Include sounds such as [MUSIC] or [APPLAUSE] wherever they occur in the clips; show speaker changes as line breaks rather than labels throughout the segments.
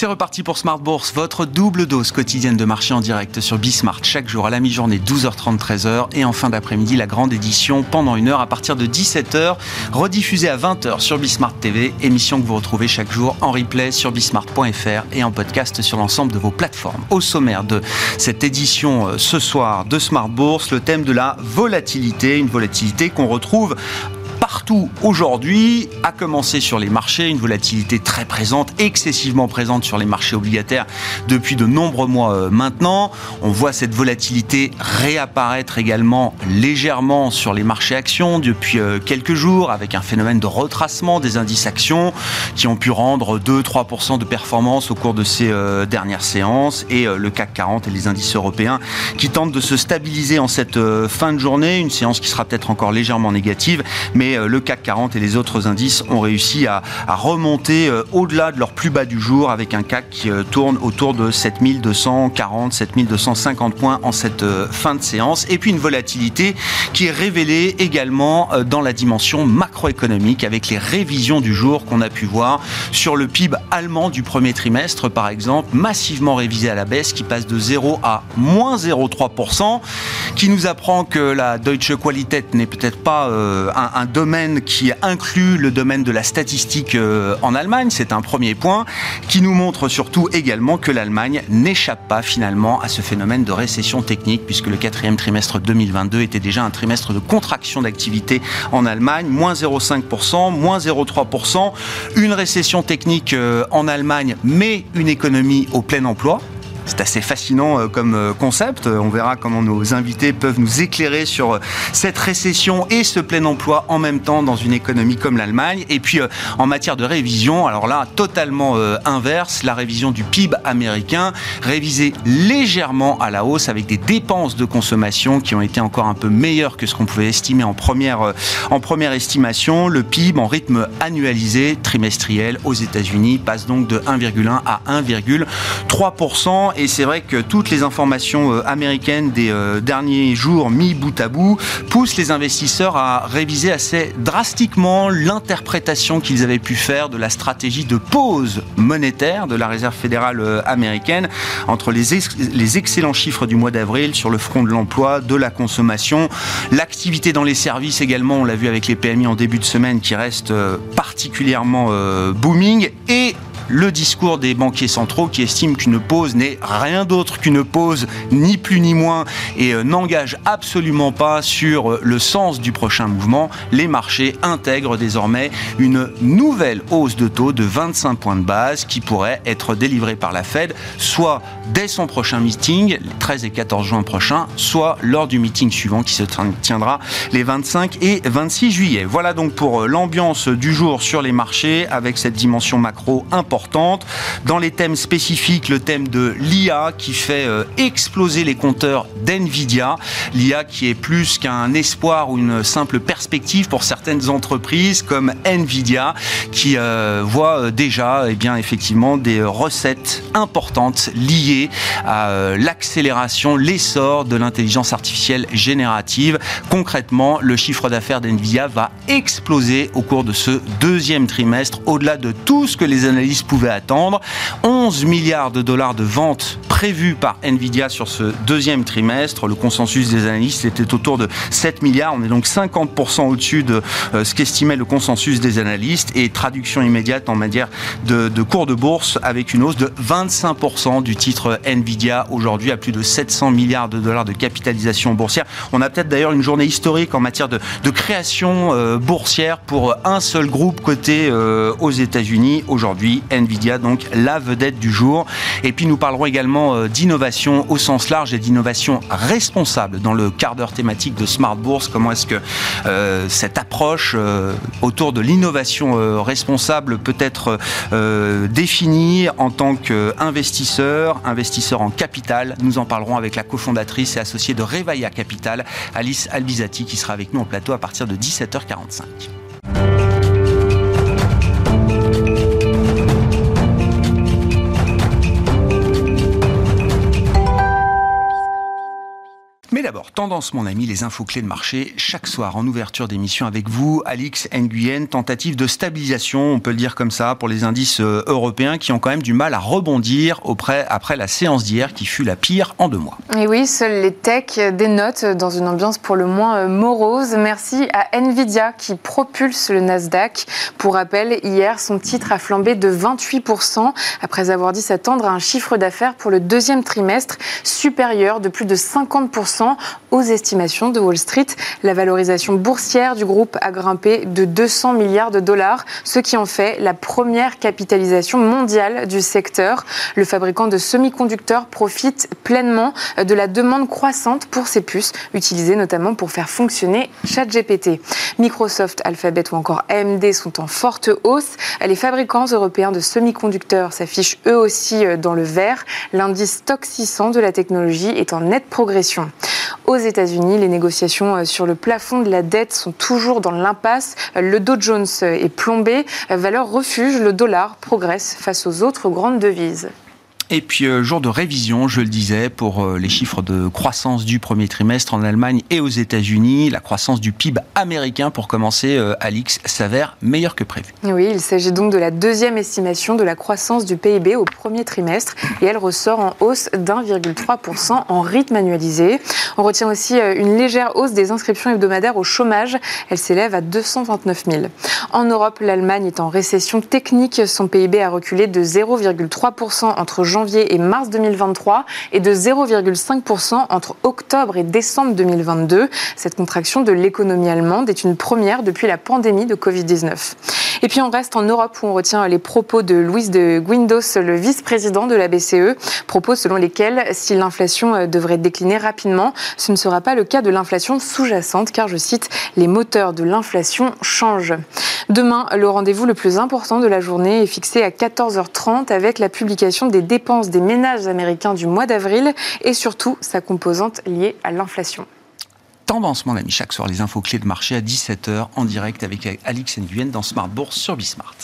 C'est reparti pour Smart Bourse, votre double dose quotidienne de marché en direct sur Bismart chaque jour à la mi-journée 12h30 13h et en fin d'après-midi la grande édition pendant une heure à partir de 17h rediffusée à 20h sur Bismart TV, émission que vous retrouvez chaque jour en replay sur bismart.fr et en podcast sur l'ensemble de vos plateformes. Au sommaire de cette édition euh, ce soir de Smart Bourse, le thème de la volatilité, une volatilité qu'on retrouve partout aujourd'hui, à commencer sur les marchés, une volatilité très présente, excessivement présente sur les marchés obligataires depuis de nombreux mois euh, maintenant. On voit cette volatilité réapparaître également légèrement sur les marchés actions depuis euh, quelques jours avec un phénomène de retracement des indices actions qui ont pu rendre 2-3% de performance au cours de ces euh, dernières séances et le CAC 40 et les indices européens qui tentent de se stabiliser en cette fin de journée, une séance qui sera peut-être encore légèrement négative, mais euh, le CAC 40 et les autres indices ont réussi à, remonter euh, au-delà de leur plus bas du jour avec un CAC qui euh, tourne autour de 7240, 7250 points en cette fin de séance. Et puis une volatilité qui est révélée également dans la dimension macroéconomique avec les révisions du jour qu'on a pu voir sur le PIB allemand du premier trimestre par exemple, massivement révisé à la baisse qui passe de 0 à moins 0,3%, qui nous apprend que la Deutsche Qualität n'est peut-être pas un, un domaine qui inclut le domaine de la statistique euh, en Allemagne. C'est un premier point qui nous montre surtout également que l'Allemagne n'échappe pas finalement à ce phénomène de récession technique puisque le quatrième trimestre 2022 était déjà un trimestre de contraction d'activité en Allemagne, moins 0,5%, moins 0,3%, une récession technique euh, en Allemagne mais une économie au plein emploi c'est assez fascinant euh, comme euh, concept. On verra comment nos invités peuvent nous éclairer sur euh, cette récession et ce plein emploi en même temps dans une économie comme l'Allemagne. Et puis en matière de révision, alors là, totalement inverse, la révision du PIB américain, révisée légèrement à la hausse avec des dépenses de consommation qui ont été encore un peu meilleures que ce qu'on pouvait estimer en première, en première estimation. Le PIB en rythme annualisé trimestriel aux États-Unis passe donc de 1,1 à 1,3% et c'est vrai que toutes les informations euh, américaines des euh, derniers jours mis bout à bout poussent les investisseurs à réviser assez drastiquement l'interprétation qu'ils avaient pu faire de la stratégie de pause monétaire de la Réserve fédérale euh, américaine entre les, excellents chiffres du mois d'avril sur le front de l'emploi, de la consommation, l'activité dans les services également, on l'a vu avec les PMI en début de semaine qui reste particulièrement booming et le discours des banquiers centraux qui estiment qu'une pause n'est rien d'autre qu'une pause, ni plus ni moins, et euh, n'engage absolument pas sur euh, le sens du prochain mouvement. Les marchés intègrent désormais une nouvelle hausse de taux de 25 points de base qui pourrait être délivrée par la Fed, soit dès son prochain meeting, les 13 et 14 juin prochains, soit lors du meeting suivant qui se tiendra les 25 et 26 juillet. Voilà donc pour euh, l'ambiance du jour sur les marchés avec cette dimension macro importante dans les thèmes spécifiques, le thème de l'IA qui fait euh, exploser les compteurs d'NVIDIA. L'IA qui est plus qu'un espoir ou une simple perspective pour certaines entreprises comme NVIDIA qui euh, voit euh, déjà eh bien, effectivement des recettes importantes liées à l'accélération, l'essor de l'intelligence artificielle générative. Concrètement, le chiffre d'affaires d'NVIDIA va exploser au cours de ce deuxième trimestre, au-delà de tout ce que les analystes pouvait attendre. 11 milliards de dollars de ventes prévues par Nvidia sur ce deuxième trimestre. Le consensus des analystes était autour de 7 milliards. On est donc 50% au-dessus de euh, ce qu'estimait le consensus des analystes. Et traduction immédiate en matière de, cours de bourse avec une hausse de 25% du titre Nvidia aujourd'hui à plus de 700 milliards de dollars de capitalisation boursière. On a peut-être d'ailleurs une journée historique en matière de, de création euh, boursière pour un seul groupe coté euh, aux États-Unis aujourd'hui. Nvidia, donc la vedette du jour. Et puis nous parlerons également euh, d'innovation au sens large et d'innovation responsable dans le quart d'heure thématique de Smart Bourse. Comment est-ce que euh, cette approche euh, autour de l'innovation responsable peut être définie en tant qu'investisseur, investisseur en capital? Nous en parlerons avec la cofondatrice et associée de Revaya Capital, Alice Albizati, qui sera avec nous en plateau à partir de 17h45. d'abord. Tendance, mon ami, les infos clés de marché, chaque soir en ouverture d'émission avec vous, Alix Nguyen, tentative de stabilisation, on peut le dire comme ça, pour les indices euh, européens qui ont quand même du mal à rebondir auprès, après la séance d'hier qui fut la pire en deux mois.
Et oui, seuls les techs dénotent dans une ambiance pour le moins euh, morose. Merci à Nvidia qui propulse le Nasdaq. Pour rappel, hier, son titre a flambé de 28% après avoir dit s'attendre à un chiffre d'affaires pour le deuxième trimestre supérieur de plus de 50% aux estimations de Wall Street. La valorisation boursière du groupe a grimpé de 200 milliards de dollars, ce qui en fait la première capitalisation mondiale du secteur. Le fabricant de semi-conducteurs profite pleinement de la demande croissante pour ses puces, utilisées notamment pour faire fonctionner ChatGPT. Microsoft, Alphabet ou encore AMD sont en forte hausse. Les fabricants européens de semi-conducteurs s'affichent eux aussi dans le vert. L'indice Stock 600 de la technologie est en nette progression. États-Unis, les négociations euh, sur le plafond de la dette sont toujours dans l'impasse. Le Dow Jones est plombé. Valeur refuge, le dollar progresse face aux autres grandes devises.
Et puis, euh, jour de révision, je le disais, pour euh, les chiffres de croissance du premier trimestre en Allemagne et aux États-Unis. La croissance du PIB américain, pour commencer, euh, Alix, s'avère meilleure que prévu.
Oui, il s'agit donc de la deuxième estimation de la croissance du PIB au premier trimestre et elle ressort en hausse d'1,3% en rythme annualisé. On retient aussi une légère hausse des inscriptions hebdomadaires au chômage. Elle s'élève à 229 000. En Europe, l'Allemagne est en récession technique. Son PIB a reculé de 0,3% entre janvier janvier et mars 2023 et de 0,5% entre octobre et décembre 2022. Cette contraction de l'économie allemande est une première depuis la pandémie de Covid-19. Et puis on reste en Europe où on retient les propos de Luis de Guindos, le vice-président de la BCE, propos selon lesquels si l'inflation euh, devrait décliner rapidement, ce ne sera pas le cas de l'inflation sous-jacente car, je cite, les moteurs de l'inflation changent. Demain, le rendez-vous le plus important de la journée est fixé à 14h30 avec la publication des dépenses des ménages américains du mois d'avril et surtout sa composante liée à l'inflation.
Tendance, mon ami, chaque soir, les infos clés de marché à 17h en direct avec Alix Nguyen dans Smart Bourse sur Bismart.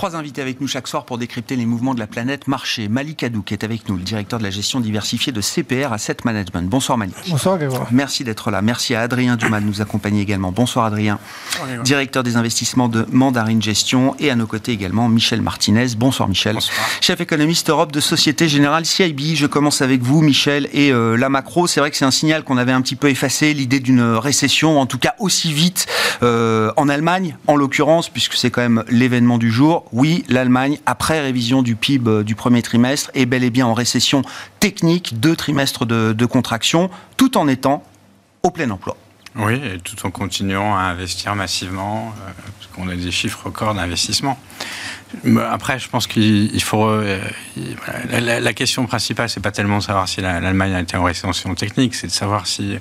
Trois invités avec nous chaque soir pour décrypter les mouvements de la planète marché. Malik Adou, qui est avec nous, le directeur de la gestion diversifiée de CPR Asset Management. Bonsoir Malik.
Bonsoir Grégoire.
Merci d'être là. Merci à Adrien Dumas de nous accompagner également. Bonsoir Adrien. Bonsoir, directeur des investissements de Mandarine Gestion. Et à nos côtés également Michel Martinez. Bonsoir Michel. Bonsoir. Chef économiste Europe de Société Générale CIB. Je commence avec vous Michel. Et euh, la macro, c'est vrai que c'est un signal qu'on avait un petit peu effacé, l'idée d'une récession, en tout cas aussi vite euh, en Allemagne, en l'occurrence, puisque c'est quand même l'événement du jour oui, l'Allemagne, après révision du PIB euh, du premier trimestre, est bel et bien en récession technique, deux trimestres de, contraction, tout en étant au plein emploi.
Oui, et tout en continuant à investir massivement, euh, parce qu'on a des chiffres records d'investissement. Après, je pense qu'il faut. Euh, la, question principale, c'est pas tellement de savoir si l'Allemagne a été en récession technique, c'est de savoir si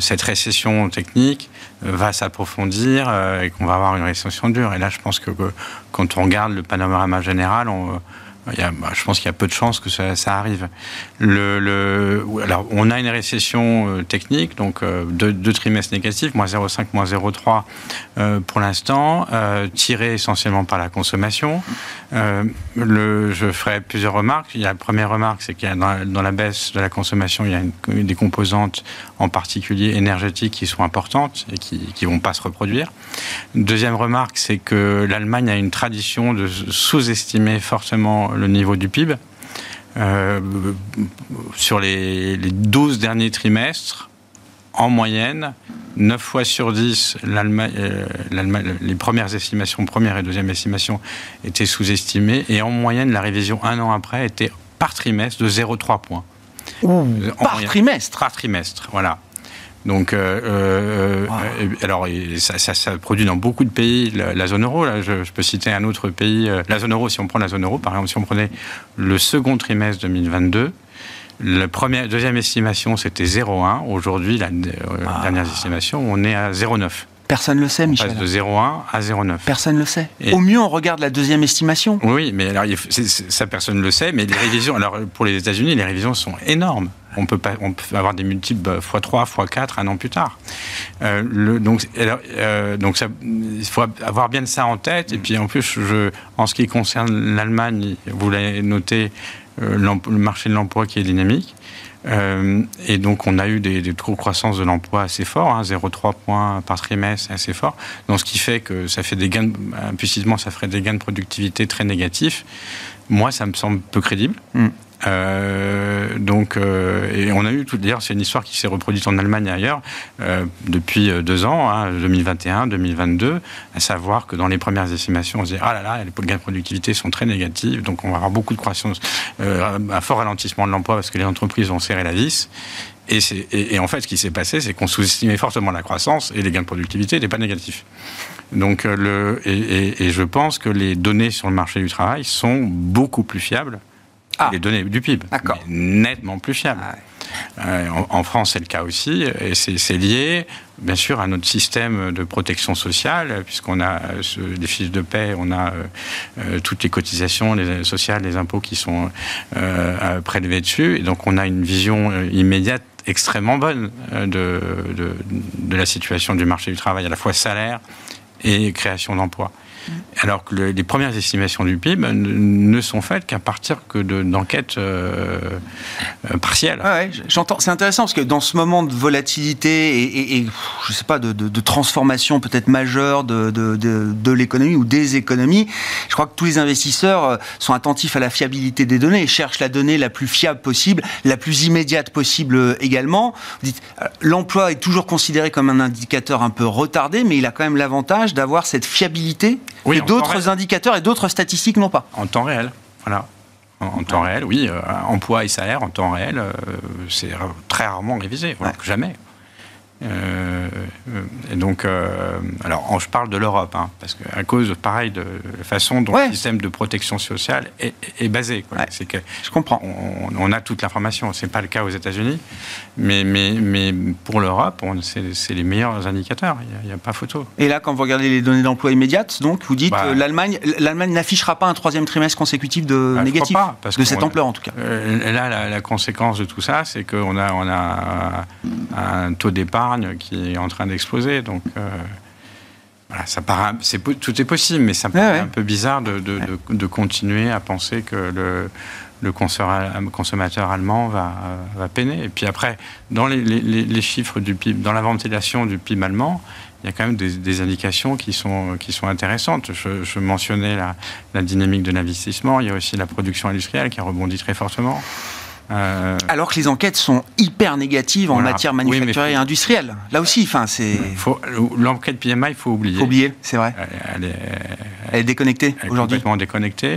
cette récession technique va s'approfondir euh, et qu'on va avoir une récession dure. Et là, je pense que, quand on regarde le panorama général, bah, je pense qu'il y a peu de chances que ça, arrive. Le, alors, on a une récession euh, technique, donc euh, deux, trimestres négatifs, moins 0,5, moins 0,3 euh, pour l'instant, tiré essentiellement par la consommation. Le, je ferai plusieurs remarques. La première remarque, c'est qu'il y a dans, la baisse de la consommation, il y a des composantes, en particulier énergétiques, qui sont importantes et qui ne vont pas se reproduire. Deuxième remarque, c'est que l'Allemagne a une tradition de sous-estimer fortement le niveau du PIB. Euh, sur les, les, 12 derniers trimestres, en moyenne, 9 fois sur 10, euh, les premières estimations, première et deuxième estimation, étaient sous-estimées. Et en moyenne, la révision un an après était par trimestre de 0,3 points.
par trimestre
Par trimestre, voilà. Donc, euh, euh, euh alors, ça, ça, ça, produit dans beaucoup de pays la, zone euro. Là, je, je, peux citer un autre pays, la zone euro. Si on prend la zone euro, par exemple, si on prenait le second trimestre 2022, la première, deuxième estimation, c'était 0,1. Aujourd'hui, la ah. dernière estimation, on est à 0,9.
Personne ne le sait, Michel.
On passe de 0,1 à 0,9.
Personne ne le sait. Au mieux, on regarde la deuxième estimation.
Oui, mais alors, ça, personne ne le sait. Mais les révisions, alors pour les États-Unis, les révisions sont énormes. On peut, pas, avoir des multiples x3, x4 un an plus tard. Euh, donc, euh, il faut avoir bien ça en tête. Et puis en plus, en ce qui concerne l'Allemagne, vous l'avez noté, euh, le marché de l'emploi qui est dynamique. Et donc, on a eu des, taux de croissance de l'emploi assez forts, hein, 0,3 points par trimestre, assez fort. Donc, ce qui fait que ça fait des gains, implicitement, ça ferait des gains de productivité très négatifs. Moi, ça me semble peu crédible. Mm. Euh, donc, euh, et on a eu tout. D'ailleurs, c'est une histoire qui s'est reproduite en Allemagne et ailleurs euh, depuis deux ans, hein, 2021, 2022, à savoir que dans les premières estimations, on se dit ah là là, les gains de productivité sont très négatifs, donc on va avoir beaucoup de croissance, un fort ralentissement de l'emploi parce que les entreprises vont serrer la vis. Et, et, et, en fait, ce qui s'est passé, c'est qu'on sous-estimait fortement la croissance et les gains de productivité n'étaient pas négatifs. Donc, le, et, et, je pense que les données sur le marché du travail sont beaucoup plus fiables ah. les données du PIB. Nettement plus fiable. Ah euh, en, France, c'est le cas aussi, et c'est lié, bien sûr, à notre système de protection sociale, puisqu'on a des fiches de paix, on a euh, euh, toutes les cotisations les, sociales, les impôts qui sont prélevés dessus, et donc on a une vision immédiate extrêmement bonne de, de, la situation du marché du travail, à la fois salaire et création d'emplois. Alors que les premières estimations du PIB ne sont faites qu'à partir que d'enquêtes euh, euh, partielles.
j'entends. C'est intéressant parce que dans ce moment de volatilité et, je sais pas de, transformation peut-être majeure de, de l'économie ou des économies, je crois que tous les investisseurs euh, sont attentifs à la fiabilité des données et cherchent la donnée la plus fiable possible, la plus immédiate possible également. L'emploi est toujours considéré comme un indicateur un peu retardé, mais il a quand même l'avantage d'avoir cette fiabilité oui, d'autres indicateurs et d'autres statistiques non pas.
En temps réel, voilà. En, temps réel, oui. Euh, emploi et salaire en temps réel, euh, c'est très rarement révisé, jamais. Euh, et donc, euh, alors, je parle de l'Europe, hein, parce qu'à cause, pareil, de la façon dont le système de protection sociale est, basé.
C'est que je comprends.
On, a toute l'information. C'est pas le cas aux États-Unis, mais, mais, mais pour l'Europe, c'est les meilleurs indicateurs. Il n'y a, pas photo.
Et là, quand vous regardez les données d'emploi immédiates, donc vous dites que bah, l'Allemagne, l'Allemagne n'affichera pas un troisième trimestre consécutif de bah, négatif, pas, parce de cette ampleur en tout cas.
Euh, là, la, la, conséquence de tout ça, c'est qu'on a, on a un taux qui est en train d'exploser. Donc, euh, voilà, ça paraît, tout est possible, mais ça paraît un peu bizarre de, de, continuer à penser que le, le consommateur allemand va, va, peiner. Et puis après, dans les, les, chiffres du PIB, dans la ventilation du PIB allemand, il y a quand même des, indications qui sont, qui sont intéressantes. Je, je mentionnais la, la, dynamique de l'investissement, il y a aussi la production industrielle qui rebondit très fortement.
Euh, Alors que les enquêtes sont hyper négatives en matière manufacturière et industrielle. Là aussi, enfin, c'est.
L'enquête PMI, il faut oublier.
Faut oublier, c'est vrai. Elle, est, déconnectée aujourd'hui.
Complètement déconnectée.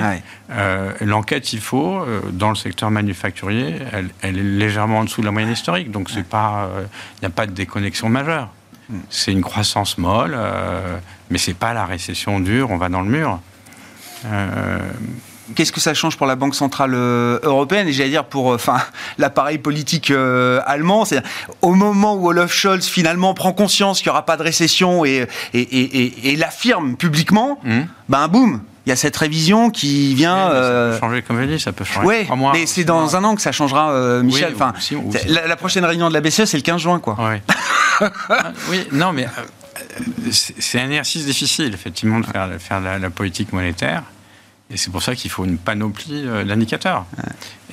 Euh, l'enquête, il faut euh, dans le secteur manufacturier, elle, est légèrement en dessous de la moyenne historique. Donc c'est pas, il n'y a pas de déconnexion majeure. Hmm. C'est une croissance molle, mais c'est pas la récession dure. On va dans le mur.
Qu'est-ce que ça change pour la Banque centrale euh, européenne? Et j'allais dire pour euh, enfin [LAUGHS] l'appareil politique euh, allemand C'est au moment où Olaf Scholz finalement prend conscience qu'il n'y aura pas de récession et, et, l'affirme publiquement, mmh. ben boum, il y a cette révision qui vient.
ça peut changer, comme je dis, ça peut changer.
Oui, mais c'est dans un an que ça changera, Michel. enfin, la, prochaine réunion de la BCE, c'est le 15 juin, quoi. [LAUGHS]
oui, non, mais c'est un exercice difficile, effectivement, de faire, faire la politique monétaire. Et c'est pour ça qu'il faut une panoplie euh, d'indicateurs.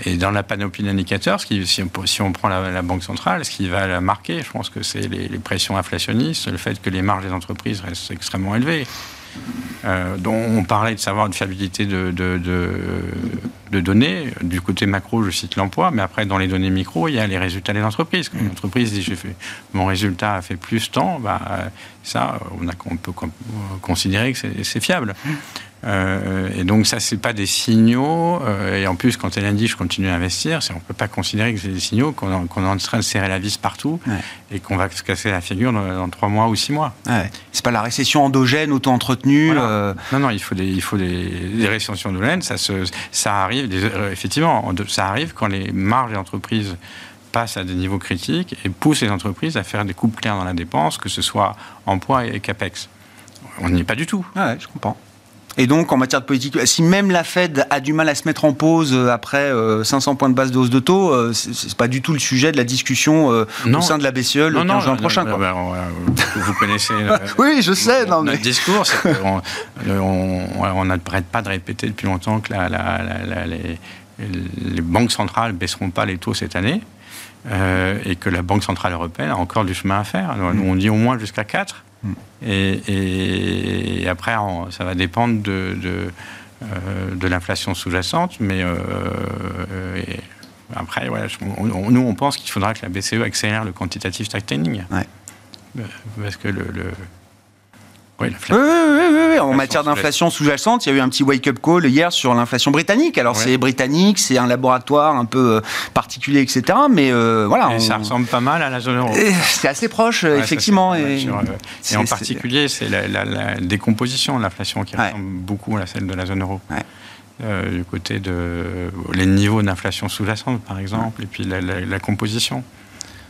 Et dans la panoplie d'indicateurs, si, on prend la, Banque centrale, ce qui va la marquer, je pense que c'est les, pressions inflationnistes, le fait que les marges des entreprises restent extrêmement élevées. Euh, dont on parlait de savoir une fiabilité de, de, données. Du côté macro, je cite l'emploi, mais après, dans les données micro, il y a les résultats des entreprises. Quand une entreprise dit fait, mon résultat a fait plus tant, bah, ça, on, a, on peut considérer que c'est fiable. Euh, et donc ça, c'est pas des signaux. Euh, et en plus, quand elle dit je continue à investir, on peut pas considérer que c'est des signaux qu'on est en train de serrer la vis partout et qu'on va se casser la figure dans, trois mois ou six mois.
Ouais. C'est pas la récession endogène auto-entretenue. Euh.
Non, non, il faut des, il faut des, récessions endogènes. Ça, se, ça arrive, effectivement, ça arrive quand les marges des entreprises passent à des niveaux critiques et poussent les entreprises à faire des coupes claires dans la dépense, que ce soit emploi et capex. On n'y est pas du tout.
Ouais, je comprends. Et donc, en matière de politique, si même la Fed a du mal à se mettre en pause euh, après 500 euh, points de base de hausse de taux, euh, c'est pas du tout le sujet de la discon au sein de la BCE le 15 juin prochain.
Bah, vous connaissez [LAUGHS]
oui, je sais,
non, notre discours. on n'arrête pas de répéter depuis longtemps que les, les, banques centrales baisseront pas les taux cette année. et que la Banque Centrale Européenne a encore du chemin à faire. Nous, on dit au moins jusqu'à 4. Et, après, ça va dépendre de, de, euh, l'inflation sous-jacente, mais euh, après, nous, on pense qu'il faudra que la BCE accélère le quantitative tightening. Euh, parce que le
oui, oui, oui, En matière d'inflation sous-jacente, il y a eu un petit wake-up call hier sur l'inflation britannique. Alors c'est britannique, c'est un laboratoire un peu euh, particulier, etc. Mais euh, voilà.
Et ça ressemble pas mal à la zone euro.
C'est assez proche, effectivement.
et, et, en particulier, c'est la, décomposition de l'inflation qui ressemble beaucoup à celle de la zone euro. Euh, du côté de les niveaux d'inflation sous-jacente, par exemple, et puis la, composition.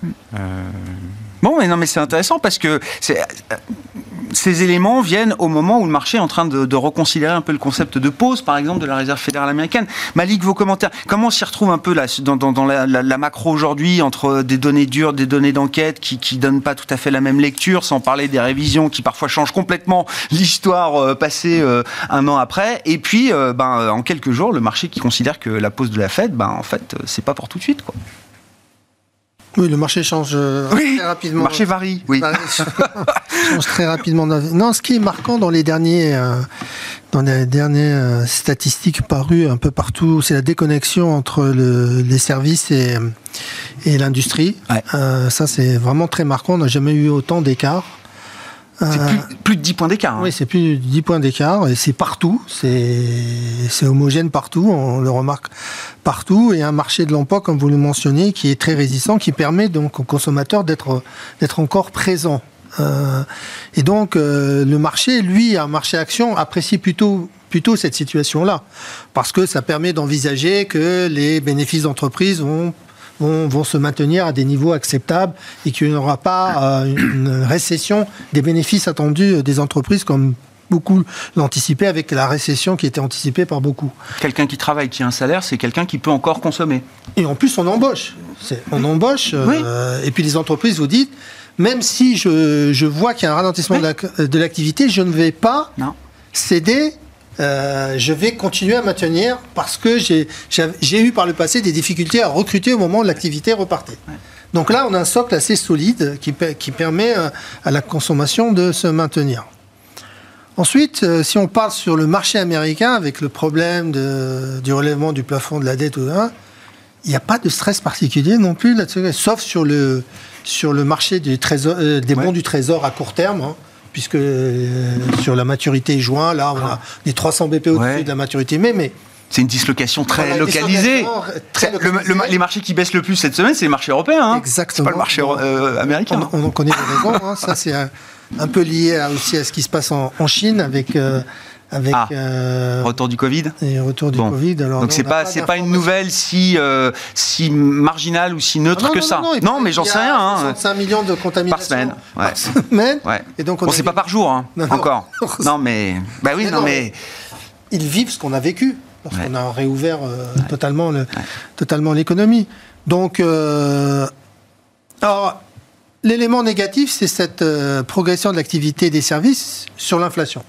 Mm.
Bon, mais non, mais c'est intéressant parce que ces éléments viennent au moment où le marché est en train de, reconsidérer un peu le concept de pause, par exemple, de la Réserve fédérale américaine. Malik, vos commentaires. Comment on s'y retrouve un peu là, dans, la, macro aujourd'hui entre des données dures, des données d'enquête qui ne donnent pas tout à fait la même lecture, sans parler des révisions qui parfois changent complètement [LAUGHS] l'histoire euh, passée euh, un an après, et puis euh, ben, en quelques jours, le marché qui considère que la pause de la Fed, ben, en fait, c'est pas pour tout de suite. Quoi.
Oui, le marché change euh, très rapidement. Le
marché varie, oui. [LAUGHS]
change très rapidement. Non, ce qui est marquant dans les derniers, euh, dans les dernières euh, statistiques parues un peu partout, c'est la déconnexion entre le, les services et, et l'industrie. ça, c'est vraiment très marquant. On n'a jamais eu autant d'écart.
C'est plus, de 10 points d'écart. Hein.
Oui, c'est plus de 10 points d'écart et c'est partout. C'est homogène partout. On le remarque partout. Et un marché de l'emploi, comme vous le mentionnez, qui est très résistant, qui permet donc aux consommateurs d'être encore présents. Euh, et donc, euh, le marché, lui, un marché action, apprécie plutôt plutôt cette situation-là, parce que ça permet d'envisager que les bénéfices d'entreprise vont vont, se maintenir à des niveaux acceptables et qu'il n'y aura pas euh, une récession des bénéfices attendus des entreprises comme beaucoup l'anticipaient avec la récession qui était anticipée par beaucoup.
Quelqu'un qui travaille, qui a un salaire, c'est quelqu'un qui peut encore consommer.
Et en plus, on embauche. On embauche. Euh, et puis les entreprises vous disent, même si je, vois qu'il y a un ralentissement de l'activité, je ne vais pas céder euh, je vais continuer à maintenir parce que j'ai eu par le passé des difficultés à recruter au moment où l'activité repartait. Donc là, on a un socle assez solide qui, qui permet euh, à la consommation de se maintenir. Ensuite, euh, si on parle sur le marché américain, avec le problème de, du relèvement du plafond de la dette, il n'y a pas de stress particulier non plus là-dessus, sauf sur le, sur le marché trésor, des bons du trésor à court terme. Hein puisque euh, sur la maturité juin, là, on a ah. des 300 BP au-dessus de la maturité mai, mais
c'est une dislocation très localisée. Très les marchés qui baissent le plus cette semaine, c'est les marchés européens. Hein.
Exactement.
pas le marché euh, américain.
On, en connaît les raisons. Hein. Ça, c'est un, peu lié aussi à ce qui se passe en, Chine avec euh, avec
ah, euh, retour du Covid?
Et retour du Covid.
Alors donc c'est pas c'est pas une nouvelle si euh, si marginale ou si neutre ah que ça. Non, mais j'en sais rien.
Hein. 65 millions de contaminations
par semaine. Ouais.
Par semaine.
Ouais. Et donc on bon, c'est pas par jour hein, encore. [LAUGHS] non mais bah oui non, mais...
ils vivent ce qu'on a vécu lorsqu'on a réouvert euh, totalement le, totalement l'économie. Donc alors l'élément négatif c'est cette progression de l'activité des services sur l'inflation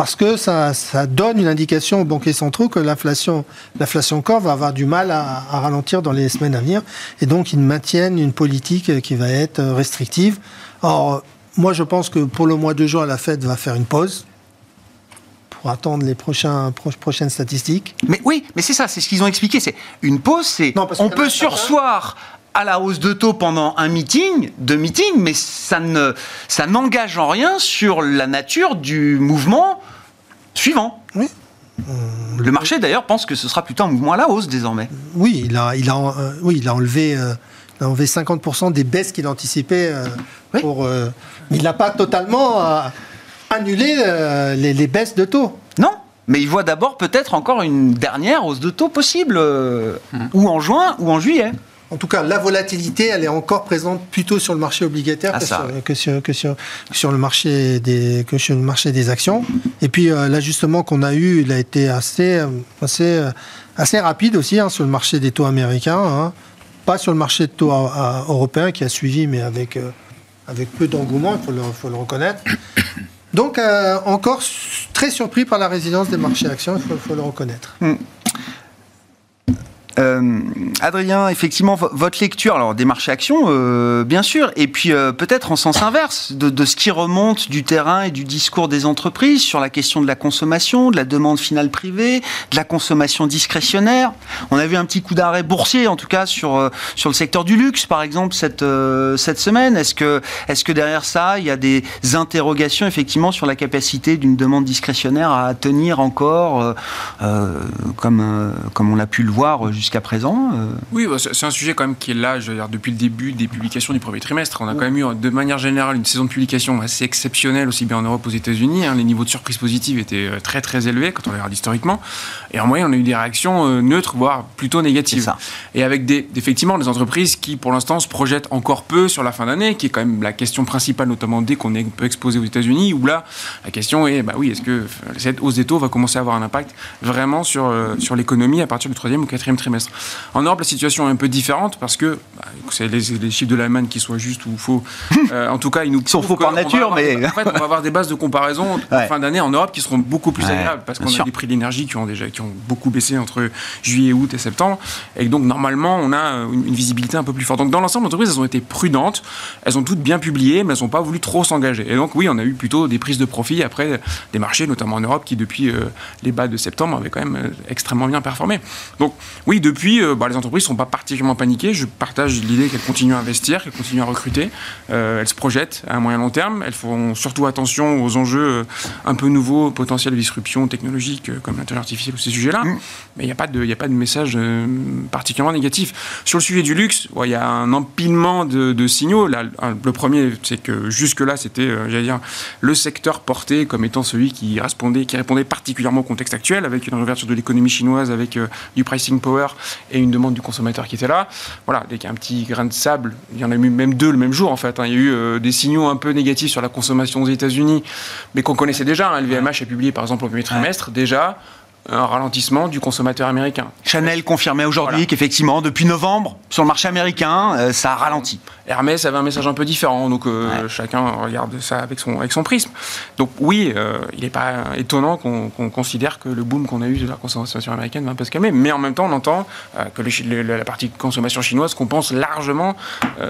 parce que ça, donne une indication aux banquiers centraux que l'inflation, l'inflation corps va avoir du mal à, ralentir dans les semaines à venir, et donc ils maintiennent une politique qui va être restrictive. Or, moi je pense que pour le mois de juin, la Fed va faire une pause pour attendre les prochains, prochaines statistiques.
Mais oui, mais c'est ça, c'est ce qu'ils ont expliqué. C'est une pause, c'est on peut sursoir à la hausse de taux pendant un meeting, deux meetings, mais ça ne ça n'engage en rien sur la nature du mouvement suivant.
Oui.
Le marché d'ailleurs pense que ce sera plutôt un mouvement à la hausse désormais.
Oui, il a, il a, euh, oui, il a enlevé, euh, enlevé 50% des baisses qu'il anticipait. Euh, pour, il n'a pas totalement annulé les, les, baisses de taux.
Non, mais il voit d'abord peut-être encore une dernière hausse de taux possible, hmm. ou en juin ou en juillet.
En tout cas, la volatilité, elle est encore présente plutôt sur le marché obligataire
Ah,
que,
ça,
sur,
ouais.
que, sur, que, sur, sur le marché des, que sur le marché des actions. Et puis, euh, l'ajustement qu'on a eu, il a été assez, euh, assez, euh, assez rapide aussi hein, sur le marché des taux américains. hein. Pas sur le marché de taux euh, euh, européen qui a suivi, mais avec, euh, avec peu d'engouement, il faut le, faut le reconnaître. Donc, euh, encore très surpris par la résilience des marchés actions, il faut, faut le reconnaître.
Euh, Adrien, effectivement, vo- votre lecture, alors des marchés actions, euh, bien sûr, et puis euh, peut-être en sens inverse de, ce qui remonte du terrain et du discours des entreprises sur la question de la consommation, de la demande finale privée, de la consommation discrétionnaire. On a vu un petit coup d'arrêt boursier, en tout cas sur sur le secteur du luxe, par exemple, cette cette semaine. Est-ce que est-ce que derrière ça, il y a des interrogations effectivement sur la capacité d'une demande discrétionnaire à tenir encore, comme comme on l'a pu le voir jusqu'à présent euh,
Oui, bah, c'est un sujet quand même qui est là, je veux dire, depuis le début des publications du premier trimestre. On a quand même eu, de manière générale, une saison de publication assez exceptionnelle, aussi bien en Europe qu'aux États-Unis. hein. Les niveaux de surprise positive étaient euh, très très élevés quand on regarde historiquement. Et en moyenne, on a eu des réactions euh, neutres, voire plutôt négatives.
Ça.
Et avec des, effectivement des entreprises qui, pour l'instant, se projettent encore peu sur la fin d'année, qui est quand même la question principale, notamment dès qu'on est peu exposé aux États-Unis, où là, la question est, bah oui, est-ce que cette hausse des taux va commencer à avoir un impact vraiment sur, sur l'économie à partir du troisième ou quatrième trimestre? En Europe, la situation est un peu différente parce que, bah, c'est les, les chiffres de l'Allemagne qui soient justes ou faux, [LAUGHS] euh, en tout cas, ils nous
sont faux par nature, mais- [LAUGHS]
En fait, on va avoir des bases de comparaison en
Ouais.
fin d'année en Europe qui seront beaucoup plus
Ouais,
agréables parce qu'on a des prix de l'énergie qui ont déjà qui ont beaucoup baissé entre juillet, août et septembre. Et donc, normalement, on a euh, une, une visibilité un peu plus forte. Donc, dans l'ensemble, les entreprises, elles ont été prudentes. Elles ont toutes bien publié, mais elles n'ont pas voulu trop s'engager. Et donc, oui, on a eu plutôt des prises de profit après des marchés, notamment en Europe, qui, depuis euh, les bas de septembre, avaient quand même euh, extrêmement bien performé. Donc, oui, depuis, euh, bah, les entreprises ne sont pas particulièrement paniquées. Je partage l'idée qu'elles continuent à investir, qu'elles continuent à recruter. Euh, elles se projettent à un moyen long terme. Elles font surtout attention aux enjeux euh, un peu nouveaux, potentiels de disruption technologique, euh, comme l'intelligence artificielle ou ces sujets-là. Mais il n'y a, pas de- il y a pas de message particulièrement négatif. Sur le sujet du luxe, ouais, il y a un empilement de, de signaux. Là, le premier, c'est que jusque-là, c'était, j'allais dire, le secteur porté comme étant celui qui répondait, qui répondait particulièrement au contexte actuel, avec une réouverture de l'économie chinoise, avec euh, du pricing power et une demande du consommateur qui était là. Voilà, dès qu'il y a un petit grain de sable, il y en a eu même deux le même jour en fait. hein. Il y a eu euh, des signaux un peu négatifs sur la consommation aux États-Unis, mais qu'on connaissait déjà. hein. Le VMH a publié par exemple au premier trimestre déjà un ralentissement du consommateur américain.
Chanel confirmait aujourd'hui
Voilà.
qu'effectivement, depuis novembre, sur le marché américain, euh, ça a ralenti.
Hermès avait un message un peu différent, donc euh,
Ouais.
chacun regarde ça avec son, avec son prisme. Donc oui, euh, il n'est pas étonnant qu'on considère que le boom qu'on a eu de la consommation américaine va un peu se calmer, mais en même temps on entend que chi- le- la partie consommation chinoise compense largement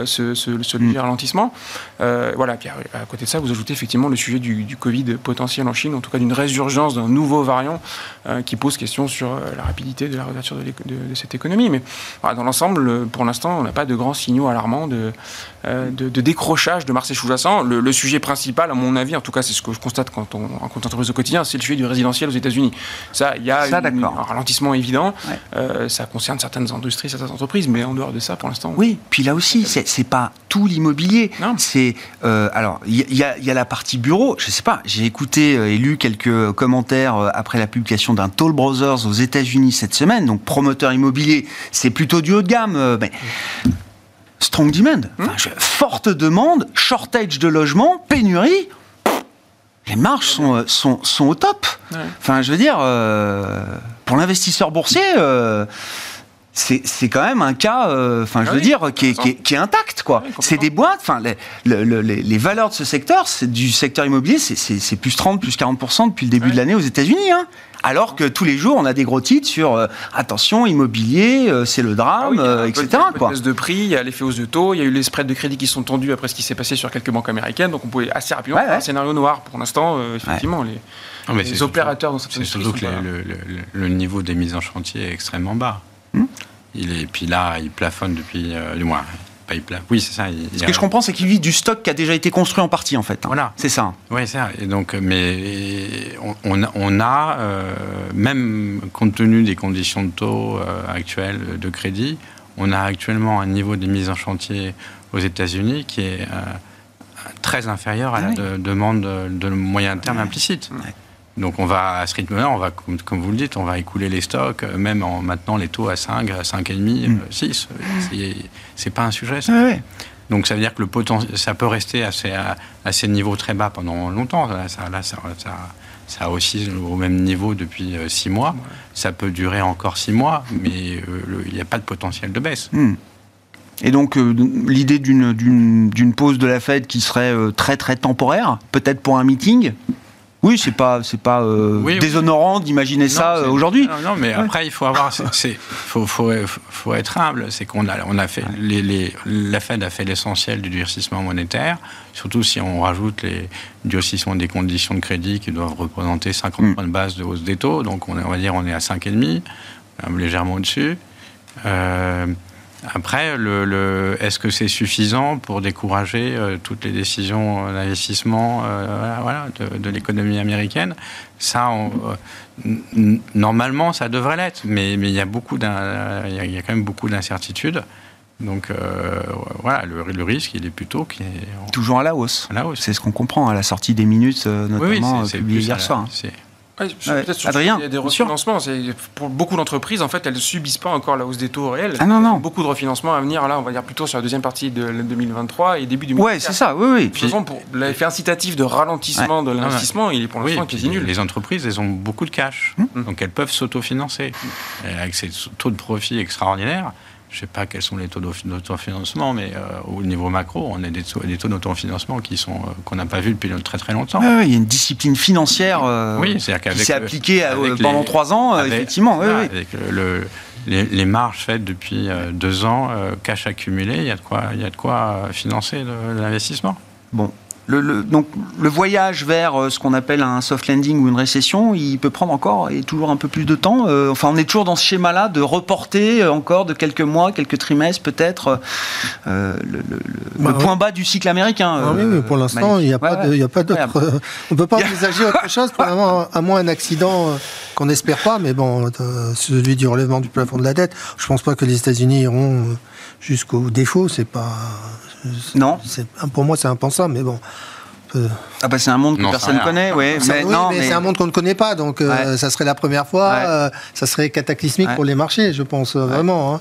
ce, ce, ce léger ralentissement. Voilà, puis à, à côté de ça, vous ajoutez effectivement le sujet du, du Covid potentiel en Chine, en tout cas d'une résurgence d'un nouveau variant qui pose question sur euh, la rapidité de la réouverture de, l'éco- de- de cette économie. Mais voilà, dans l'ensemble, euh, pour l'instant, on n'a pas de grands signaux alarmants de, euh, de, de décrochage de marché sous-jacent. Le, le sujet principal, à mon avis, en tout cas, c'est ce que je constate quand on rencontre entreprise au quotidien, c'est le sujet du résidentiel aux États-Unis. Ça, il y a
Ça,
une-
d'accord.
un ralentissement évident.
Ouais.
Euh, ça concerne certaines industries, certaines entreprises, mais en dehors de ça, pour l'instant,
Oui, puis là aussi, c'est pas tout l'immobilier. C'est euh, alors il y, a- la partie bureau. Je sais pas. J'ai écouté et lu quelques commentaires après la publication d'un Toll Brothers aux États-Unis cette semaine. Donc promoteur immobilier, c'est plutôt du haut de gamme. euh, mais strong demand, Enfin, je- forte demande, shortage de logements, pénurie. Les marges sont, euh, sont, sont au top. Enfin, je veux dire, euh, pour l'investisseur boursier, euh, c'est quand même un cas, euh, enfin, je
Ah
veux
oui,
dire, qui est, qui est- qui est intact, quoi.
Oui, complètement.
c'est des boîtes, enfin, les, le- le- les- les valeurs de ce secteur, c'est du secteur immobilier, c'est- plus 30, plus 40% depuis le début de l'année aux États-Unis, hein. Alors que tous les jours, on a des gros titres sur euh, attention, immobilier, euh, c'est le drame,
Ah oui, il y a
euh, etc.
peu de
Quoi.
baisse de prix, il y a l'effet hausse de taux, il y a eu les spreads de crédit qui sont tendus après ce qui s'est passé sur quelques banques américaines, donc on pouvait assez rapidement
Ouais,
faire un scénario noir. Pour l'instant, euh, effectivement, les,
Non, mais
les
c'est surtout-
opérateurs dans cette
C'est
industrie
surtout que le, le- niveau des mises en chantier est extrêmement bas.
Hmm.
Il est, puis là, il plafonne depuis euh, du moins. Oui, c'est ça. il-
Ce que
a-
je comprends, c'est qu'il vit du stock qui a déjà été construit en partie, en fait. hein.
Voilà.
C'est ça.
Oui, c'est ça. Et donc, euh, mais on, on a, euh, même compte tenu des conditions de taux euh, actuelles de crédit, on a actuellement un niveau de mise en chantier aux États-Unis qui est euh, très inférieur à
Ah
la
oui.
de- demande de, de moyen terme implicite. Donc on va à ce rythme-là, on va, comme vous le dites, on va écouler les stocks, même en maintenant les taux à 5, à 5,5, 6. C'est pas un sujet. Ça. Donc ça veut dire que le potentiel, ça peut rester à ces, à, ces, niveaux très bas pendant longtemps. Là, ça, là, ça, ça, ça oscille au même niveau depuis 6 euh, mois. Ça peut durer encore 6 mois, mais euh, il n'y a pas de potentiel de baisse.
Hmm. Et donc euh, l'idée d'une pause de la Fed qui serait très très temporaire, peut-être pour un meeting, oui, c'est pas c'est pas euh, déshonorant d'imaginer ça euh, aujourd'hui.
Non, mais après il faut avoir, c'est faut, faut, faut, être humble. C'est qu'on a on a fait les, les, la Fed a fait l'essentiel du durcissement monétaire. Surtout si on rajoute les durcissements des conditions de crédit qui doivent représenter 50 mm. points de base de hausse des taux. Donc on, est, on va dire on est à 5,5, légèrement au-dessus. Euh, après, le, est-ce que c'est suffisant pour décourager euh, toutes les décisions d'investissement euh, voilà, de, l'économie américaine? Ça, euh, normalement, ça devrait l'être, mais, mais il, y a beaucoup il, y a, quand même beaucoup d'incertitudes. Donc voilà, le, risque, il est plutôt qui est
toujours à la hausse. C'est ce qu'on comprend à la sortie des minutes, notamment oui, publiées hier soir.
Adrien, il y a des refinancements. Pour beaucoup d'entreprises, en fait, elles ne subissent pas encore la hausse des taux réels.
Ah non, non.
Beaucoup de refinancements à venir, là, on va dire plutôt sur la deuxième partie de 2023 et début du
Ouais, c'est ça, oui, oui.
De toute façon, pour l'effet incitatif de ralentissement de l'investissement, il est pour l'instant quasi nul.
Les entreprises, elles ont beaucoup de cash, hum. donc elles peuvent s'autofinancer. Avec ces taux de profit extraordinaires, je ne sais pas quels sont les taux d'autofinancement, mais euh, au niveau macro, on a des taux, des taux d'autofinancement qui sont euh, qu'on n'a pas vu depuis très très longtemps.
il y a une discipline financière euh, qui s'est appliquée pendant trois ans, effectivement.
avec le, les, marges faites depuis deux ans, cash accumulé, il y a de quoi, il y a de quoi financer l'investissement.
Bon, le, donc, le voyage vers euh, ce qu'on appelle un soft landing ou une récession, il peut prendre encore et toujours un peu plus de temps. Euh, enfin, on est toujours dans ce schéma-là de reporter euh, encore de quelques mois, quelques trimestres peut-être le, bah, point bas du cycle américain.
Ah oui, mais pour l'instant, il n'y a, pas a pas d'autre. on ne peut pas [LAUGHS] envisager autre chose, pour à moins un accident qu'on n'espère pas, mais bon, celui du relèvement du plafond de la dette, je ne pense pas que les États-Unis iront jusqu'au défaut. C'est pas
non.
Pour moi, c'est impensable, mais bon.
Ah bah c'est un monde que personne ne connaît,
ouais. mais, non, mais, c'est un monde qu'on ne connaît pas, donc euh, ça serait la première fois, euh, ça serait cataclysmique pour les marchés, je pense euh, vraiment. Hein.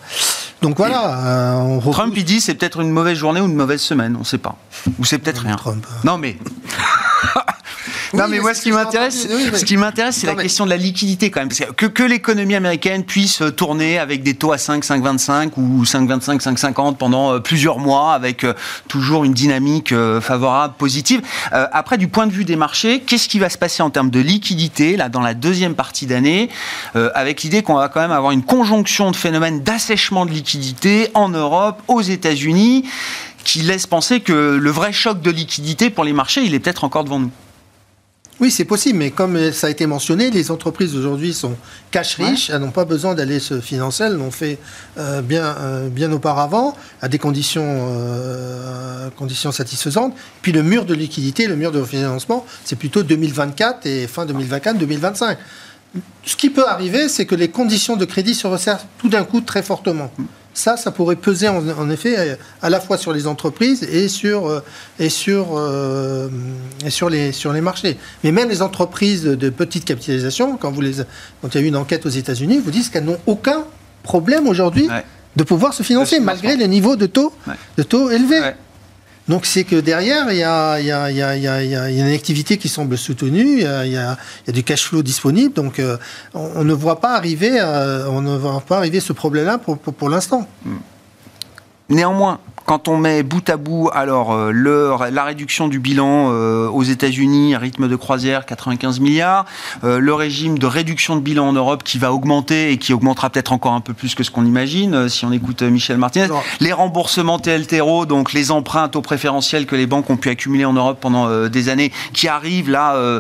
Donc voilà.
on Trump il dit c'est peut-être une mauvaise journée ou une mauvaise semaine, on ne sait pas, ou c'est peut-être rien. Trump. Non mais [LAUGHS] non, mais, moi, ce qui m'intéresse, ce qui m'intéresse, c'est la question de la liquidité quand même. Que, que l'économie américaine puisse tourner avec des taux à 5, 5,25 ou 5,25, 5,50 pendant plusieurs mois, avec toujours une dynamique favorable, positive. Après, du point de vue des marchés, qu'est-ce qui va se passer en termes de liquidité là dans la deuxième partie d'année, avec l'idée qu'on va quand même avoir une conjonction de phénomènes d'assèchement de liquidité en Europe, aux États-Unis, qui laisse penser que le vrai choc de liquidité pour les marchés, il est peut-être encore devant nous.
Oui, c'est possible, mais comme ça a été mentionné, les entreprises aujourd'hui sont cash riches, elles n'ont pas besoin d'aller se financer, elles l'ont fait euh, bien, euh, bien auparavant, à des conditions, euh, conditions satisfaisantes. Puis le mur de liquidité, le mur de financement, c'est plutôt 2024 et fin 2024-2025. Ce qui peut arriver, c'est que les conditions de crédit se resserrent tout d'un coup très fortement. Ça, ça pourrait peser en, effet euh, à la fois sur les entreprises et sur, euh, et sur, euh, et sur, les, sur les marchés. Mais même les entreprises de petite capitalisation, quand, vous les, quand il y a eu une enquête aux États-Unis, vous disent qu'elles n'ont aucun problème aujourd'hui de pouvoir se financer, malgré les niveaux de taux, de taux élevés. Donc c'est que derrière, il y, a, une activité qui semble soutenue, il y a, du cash flow disponible, donc euh, on, ne voit pas arriver, euh, on ne voit pas arriver ce problème-là pour, pour l'instant.
Néanmoins, quand on met bout à bout, alors euh, la réduction du bilan euh, aux États-Unis, rythme de croisière 95 milliards, euh, le régime de réduction de bilan en Europe qui va augmenter et qui augmentera peut-être encore un peu plus que ce qu'on imagine si on écoute Michel Martinez, les remboursements TLTRO, donc les emprunts au préférentiels que les banques ont pu accumuler en Europe pendant des années, qui arrivent là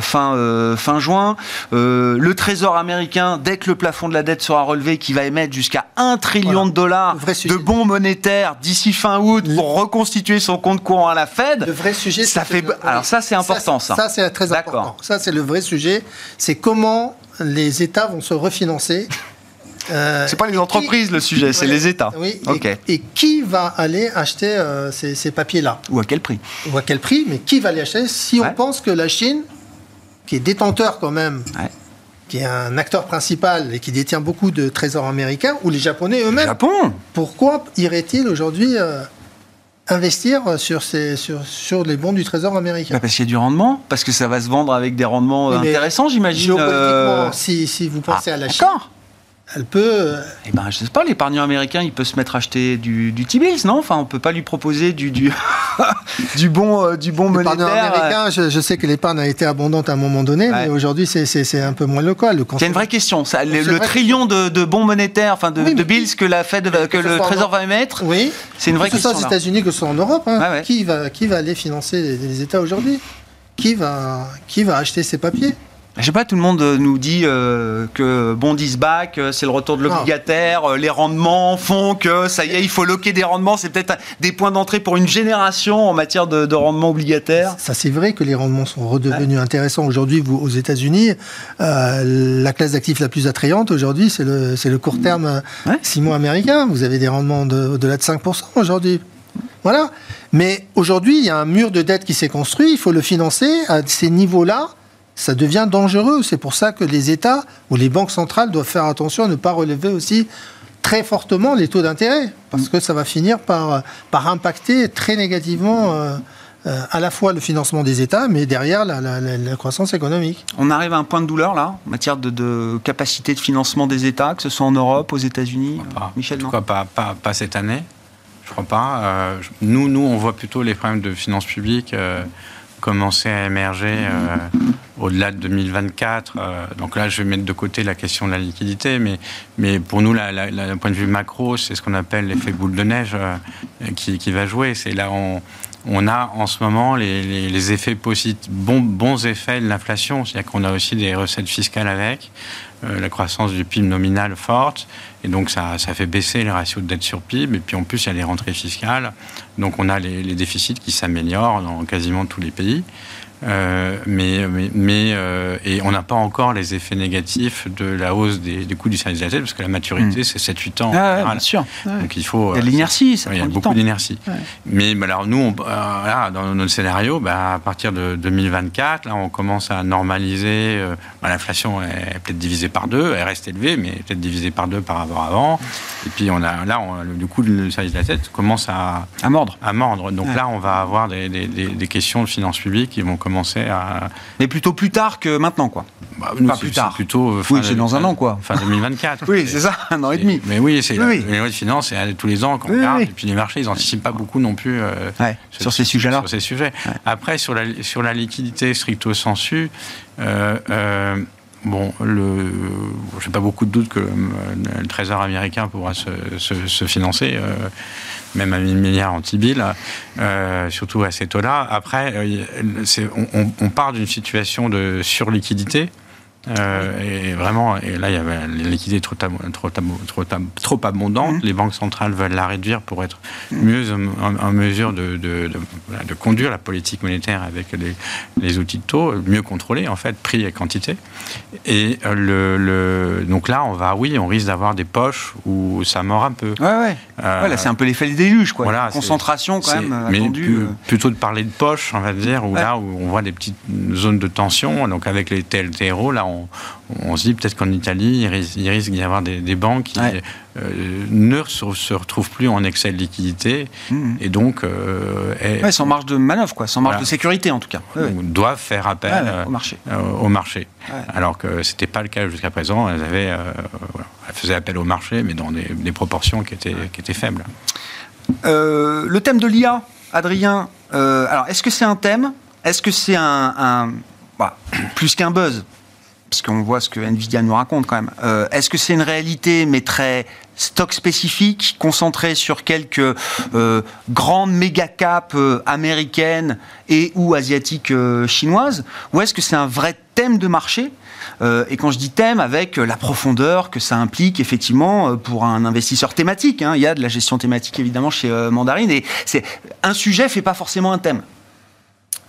fin fin juin, le Trésor américain dès que le plafond de la dette sera relevé, qui va émettre jusqu'à 1 trillion de dollars de bons monétaires d'ici fin août pour reconstituer son compte courant à la Fed.
Le vrai sujet,
ça fait. Alors ça, c'est important, ça.
Ça, c'est très important. Ça, c'est le vrai sujet. C'est comment les États vont se refinancer. [LAUGHS]
Euh, c'est pas les entreprises le sujet, c'est les États.
Oui. Et, qui va aller acheter euh, ces, papiers-là
Ou à quel prix
Ou à quel prix Mais qui va les acheter si on pense que la Chine qui est détenteur quand même, qui est un acteur principal et qui détient beaucoup de trésors américains, ou les Japonais eux-mêmes.
Japon
Pourquoi irait-il aujourd'hui euh, investir sur, ces, sur, sur les bons du Trésor américain?
Bah Parce qu'il y a du rendement, parce que ça va se vendre avec des rendements intéressants, j'imagine.
Géopolitiquement, si, si, vous pensez
ah,
à la Chine, elle peut.
Eh ben, je sais pas, l'épargnant américain, il peut se mettre à acheter du, du T-bills, non? Enfin, on peut pas lui proposer du, du, [LAUGHS] du bon, euh, du bon monétaire.
américain, je, je, sais que l'épargne a été abondante à un moment donné, mais aujourd'hui, c'est un peu moins local.
C'est une vraie question. Ça, le, trillion de, de, bons monétaires, enfin de, de bills que la Fed, que, le Trésor va émettre,
oui.
c'est une vraie question.
Que ce soit aux États-Unis, que ce soit en Europe, hein. qui, va, qui va aller financer les, les États aujourd'hui? Qui va, qui va acheter ces papiers?
Je sais pas, tout le monde euh, nous dit euh, que bond is back, euh, c'est le retour de l'obligataire, les rendements font que ça y est, il faut loquer des rendements, c'est peut-être des points d'entrée pour une génération en matière de, de rendement obligataire.
Ça, c'est vrai que les rendements sont redevenus intéressants. Aujourd'hui, vous, aux États-Unis, la classe d'actifs la plus attrayante aujourd'hui, c'est le, le court terme ouais. 6 mois américain. Vous avez des rendements de, au-delà de 5% aujourd'hui. Voilà. Mais aujourd'hui, il y a un mur de dette qui s'est construit, il faut le financer à ces niveaux-là ça devient dangereux. C'est pour ça que les États ou les banques centrales doivent faire attention à ne pas relever aussi très fortement les taux d'intérêt, parce que ça va finir par, par impacter très négativement euh, euh, à la fois le financement des États, mais derrière la, la, la, croissance économique.
On arrive à un point de douleur là, en matière de, de capacité de financement des États, que ce soit en Europe, aux États-Unis
Michel, en tout cas, pas, pas, pas, cette année, je crois pas. Euh, nous, nous, on voit plutôt les problèmes de finances publiques. Euh, commencer à émerger euh, au-delà de 2024. Euh, donc là, je vais mettre de côté la question de la liquidité, mais, mais pour nous, d'un point de vue macro, c'est ce qu'on appelle l'effet boule de neige euh, qui, qui, va jouer. C'est là on, on a en ce moment les, les, les effets positifs, bons, bons effets de l'inflation, c'est-à-dire qu'on a aussi des recettes fiscales avec. Euh, la croissance du PIB nominal forte, et donc ça, ça, fait baisser les ratios de dette sur PIB, et puis en plus il y a les rentrées fiscales, donc on a les, les déficits qui s'améliorent dans quasiment tous les pays. Euh, mais, mais, mais euh, et on n'a pas encore les effets négatifs de la hausse des, des coûts du service de la tête, parce que la maturité, mmh. c'est 7-8 ans.
Ah, bien sûr.
Ouais. Donc il faut.
Il y a de l'inertie, ça.
Il y a beaucoup d'inertie. Ouais. Mais bah, alors nous, on, euh, là, dans notre scénario, bah, à partir de 2024, là, on commence à normaliser. Euh, bah, L'inflation est peut-être divisée par deux, elle reste élevée, mais peut-être divisée par deux par rapport à avant. Et puis on a, là, on, le coût du service de la tête commence à,
à mordre.
À mordre. Donc là, on va avoir des, des, des, des questions de finances publiques qui vont commencer à.
Mais plutôt plus tard que maintenant, quoi.
Bah, nous, pas plus tard. Plutôt.
Euh, oui, c'est dans un an, quoi.
Fin 2024. [LAUGHS]
oui, c'est ça, un an et demi.
Mais oui, c'est oui, les lois de finances, c'est tous les ans qu'on oui, regarde. Oui. Et puis les marchés, ils n'anticipent pas beaucoup non plus
euh, ouais, sur, sur, ces sujets-là.
Sur ces sujets. Ouais. Après, sur la, sur la liquidité stricto sensu, euh, euh, Bon, le, je n'ai pas beaucoup de doutes que le, le, Trésor américain pourra se, se, se financer, euh, même à 1000 milliards en T-bill, euh, surtout à ces taux-là. Après, euh, on, on, part d'une situation de surliquidité. Euh, et vraiment, et là, il y avait la liquidité trop, trop, trop, trop abondante. Mmh. Les banques centrales veulent la réduire pour être mieux en, en mesure de, de, de, de, conduire la politique monétaire avec les, les, outils de taux, mieux contrôler, en fait, prix et quantité. Et le, le donc là, on va, oui, on risque d'avoir des poches où ça mord un peu.
Ouais, ouais. Euh, ouais là, c'est un peu l'effet des déluge, quoi. Voilà, concentration, quand même.
Mais attendue. plutôt de parler de poches, on va dire, où ouais. là, où on voit des petites zones de tension. Donc, avec les TLTRO, là, on on, on, se dit peut-être qu'en Italie, il risque, il risque d'y avoir des, des, banques qui ouais. euh, ne se, se, retrouvent plus en excès de liquidité mmh. et donc euh,
est, ouais, sans marge de manœuvre, quoi, sans marge voilà. de sécurité en tout cas.
Ouais, doivent faire appel
au marché.
Euh, au marché. Alors que ce n'était pas le cas jusqu'à présent. Elles, avaient, euh, elles faisaient appel au marché, mais dans des, des proportions qui étaient, qui étaient faibles.
Euh, le thème de l'IA, Adrien, alors est-ce que c'est un thème? Est-ce que c'est un, un bah, plus qu'un buzz? Parce qu'on voit ce que Nvidia nous raconte quand même. Euh, Est-ce que c'est une réalité, mais très stock spécifique, concentré sur quelques euh, grandes méga caps euh, américaines et ou asiatiques chinoises, ou est-ce que c'est un vrai thème de marché? Et quand je dis thème, avec la profondeur que ça implique effectivement pour un investisseur thématique, hein, il y a de la gestion thématique évidemment chez Mandarine, et un sujet fait pas forcément un thème.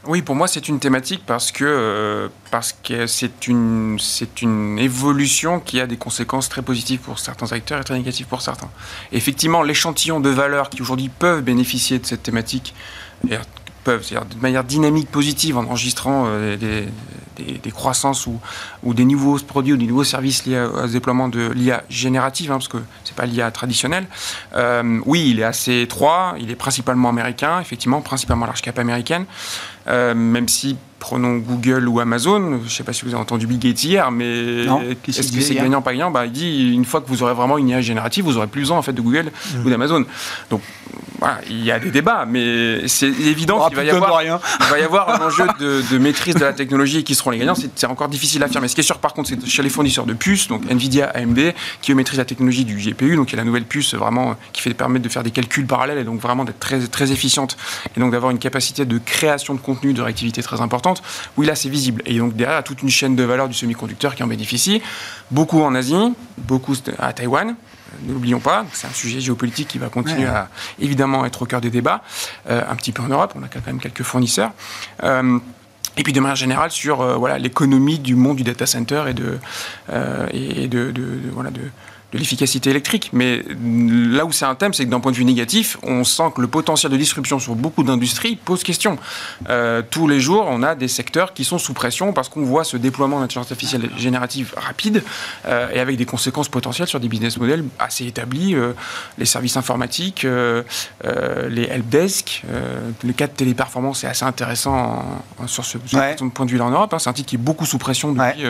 Oui, pour moi, c'est une thématique parce que euh, parce que c'est une c'est une évolution qui a des conséquences très positives pour certains acteurs et très négatives pour certains. Effectivement, l'échantillon de valeurs qui aujourd'hui peuvent bénéficier de cette thématique peuvent, c'est-à-dire de manière dynamique positive en enregistrant euh, des, des, croissances ou, ou, des nouveaux produits ou des nouveaux services liés au déploiement de l'IA générative, hein, parce que c'est pas l'IA traditionnelle. oui, il est assez étroit, il est principalement américain, effectivement, principalement large cap américaine, même si prenons Google ou Amazon, je ne sais pas si vous avez entendu Bill Gates hier, mais est-ce que c'est gagnant pas gagnant? Bah, Il dit une fois que vous aurez vraiment une IA générative, vous aurez plus besoin en fait de Google mmh. ou d'Amazon. Donc voilà, il y a des débats, mais c'est évident qu'il va, y avoir, [LAUGHS] il va y avoir un enjeu [LAUGHS] de, maîtrise de la technologie qui seront les gagnants. C'est encore difficile à affirmer. Ce qui est sûr par contre, c'est chez les fournisseurs de puces, donc Nvidia, AMD, qui maîtrisent la technologie du GPU, donc il y a la nouvelle puce vraiment qui fait permettre de faire des calculs parallèles et donc vraiment d'être très, très efficiente et donc d'avoir une capacité de création de contenu de réactivité très importante. Oui, là c'est visible. Et donc derrière, toute une chaîne de valeur du semi-conducteur qui en bénéficie. Beaucoup en Asie, beaucoup à Taïwan, N'oublions pas, c'est un sujet géopolitique qui va continuer à évidemment être au cœur des débats. Euh, un petit peu en Europe, on a quand même quelques fournisseurs. Euh, et puis de manière générale sur euh, voilà l'économie du monde du data center et de et de, de, voilà de de l'efficacité électrique. Mais là où c'est un thème, c'est que d'un point de vue négatif, on sent que le potentiel de disruption sur beaucoup d'industries pose question. Euh, tous les jours, on a des secteurs qui sont sous pression parce qu'on voit ce déploiement d'intelligence artificielle générative rapide euh, et avec des conséquences potentielles sur des business models assez établis. Euh, les services informatiques, les helpdesk, le cas de téléperformance est assez intéressant sur ce, point de vue-là en Europe. Hein. C'est un titre qui est beaucoup sous pression depuis,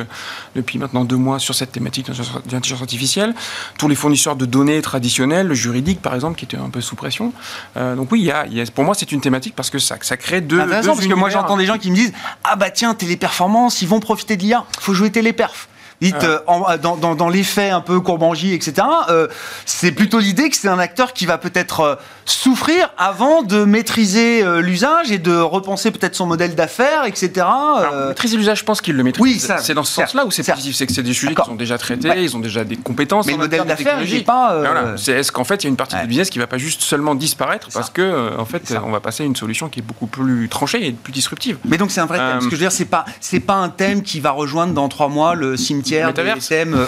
depuis maintenant deux mois sur cette thématique d'intelligence artificielle tous les fournisseurs de données traditionnels, juridiques par exemple, qui étaient un peu sous pression. Euh, donc oui, il y, a, pour moi c'est une thématique parce que ça, ça crée deux.
Intéressant, parce que moi j'entends des gens qui me disent ah bah tiens téléperformance, ils vont profiter de l'IA, faut jouer téléperf. Dites, euh, euh, dans, dans, dans, les faits un peu courbangie, etc., euh, c'est plutôt l'idée que c'est un acteur qui va peut-être souffrir avant de maîtriser l'usage et de repenser peut-être son modèle d'affaires, etc.
maîtriser l'usage, je pense qu'il le maîtrise. Oui, c'est dans ce sens-là où c'est positif, c'est que c'est des sujets qui sont déjà traités, ils ont déjà des compétences.
Mais le modèle d'affaires, j'ai pas.
C'est est-ce qu'en fait il y a une partie du business qui va pas juste seulement disparaître parce que en fait on va passer à une solution qui est beaucoup plus tranchée et plus disruptive.
Mais donc c'est un vrai thème. Ce que je veux dire, c'est pas c'est pas un thème qui va rejoindre dans trois mois le cimetière métaverse. thèmes euh,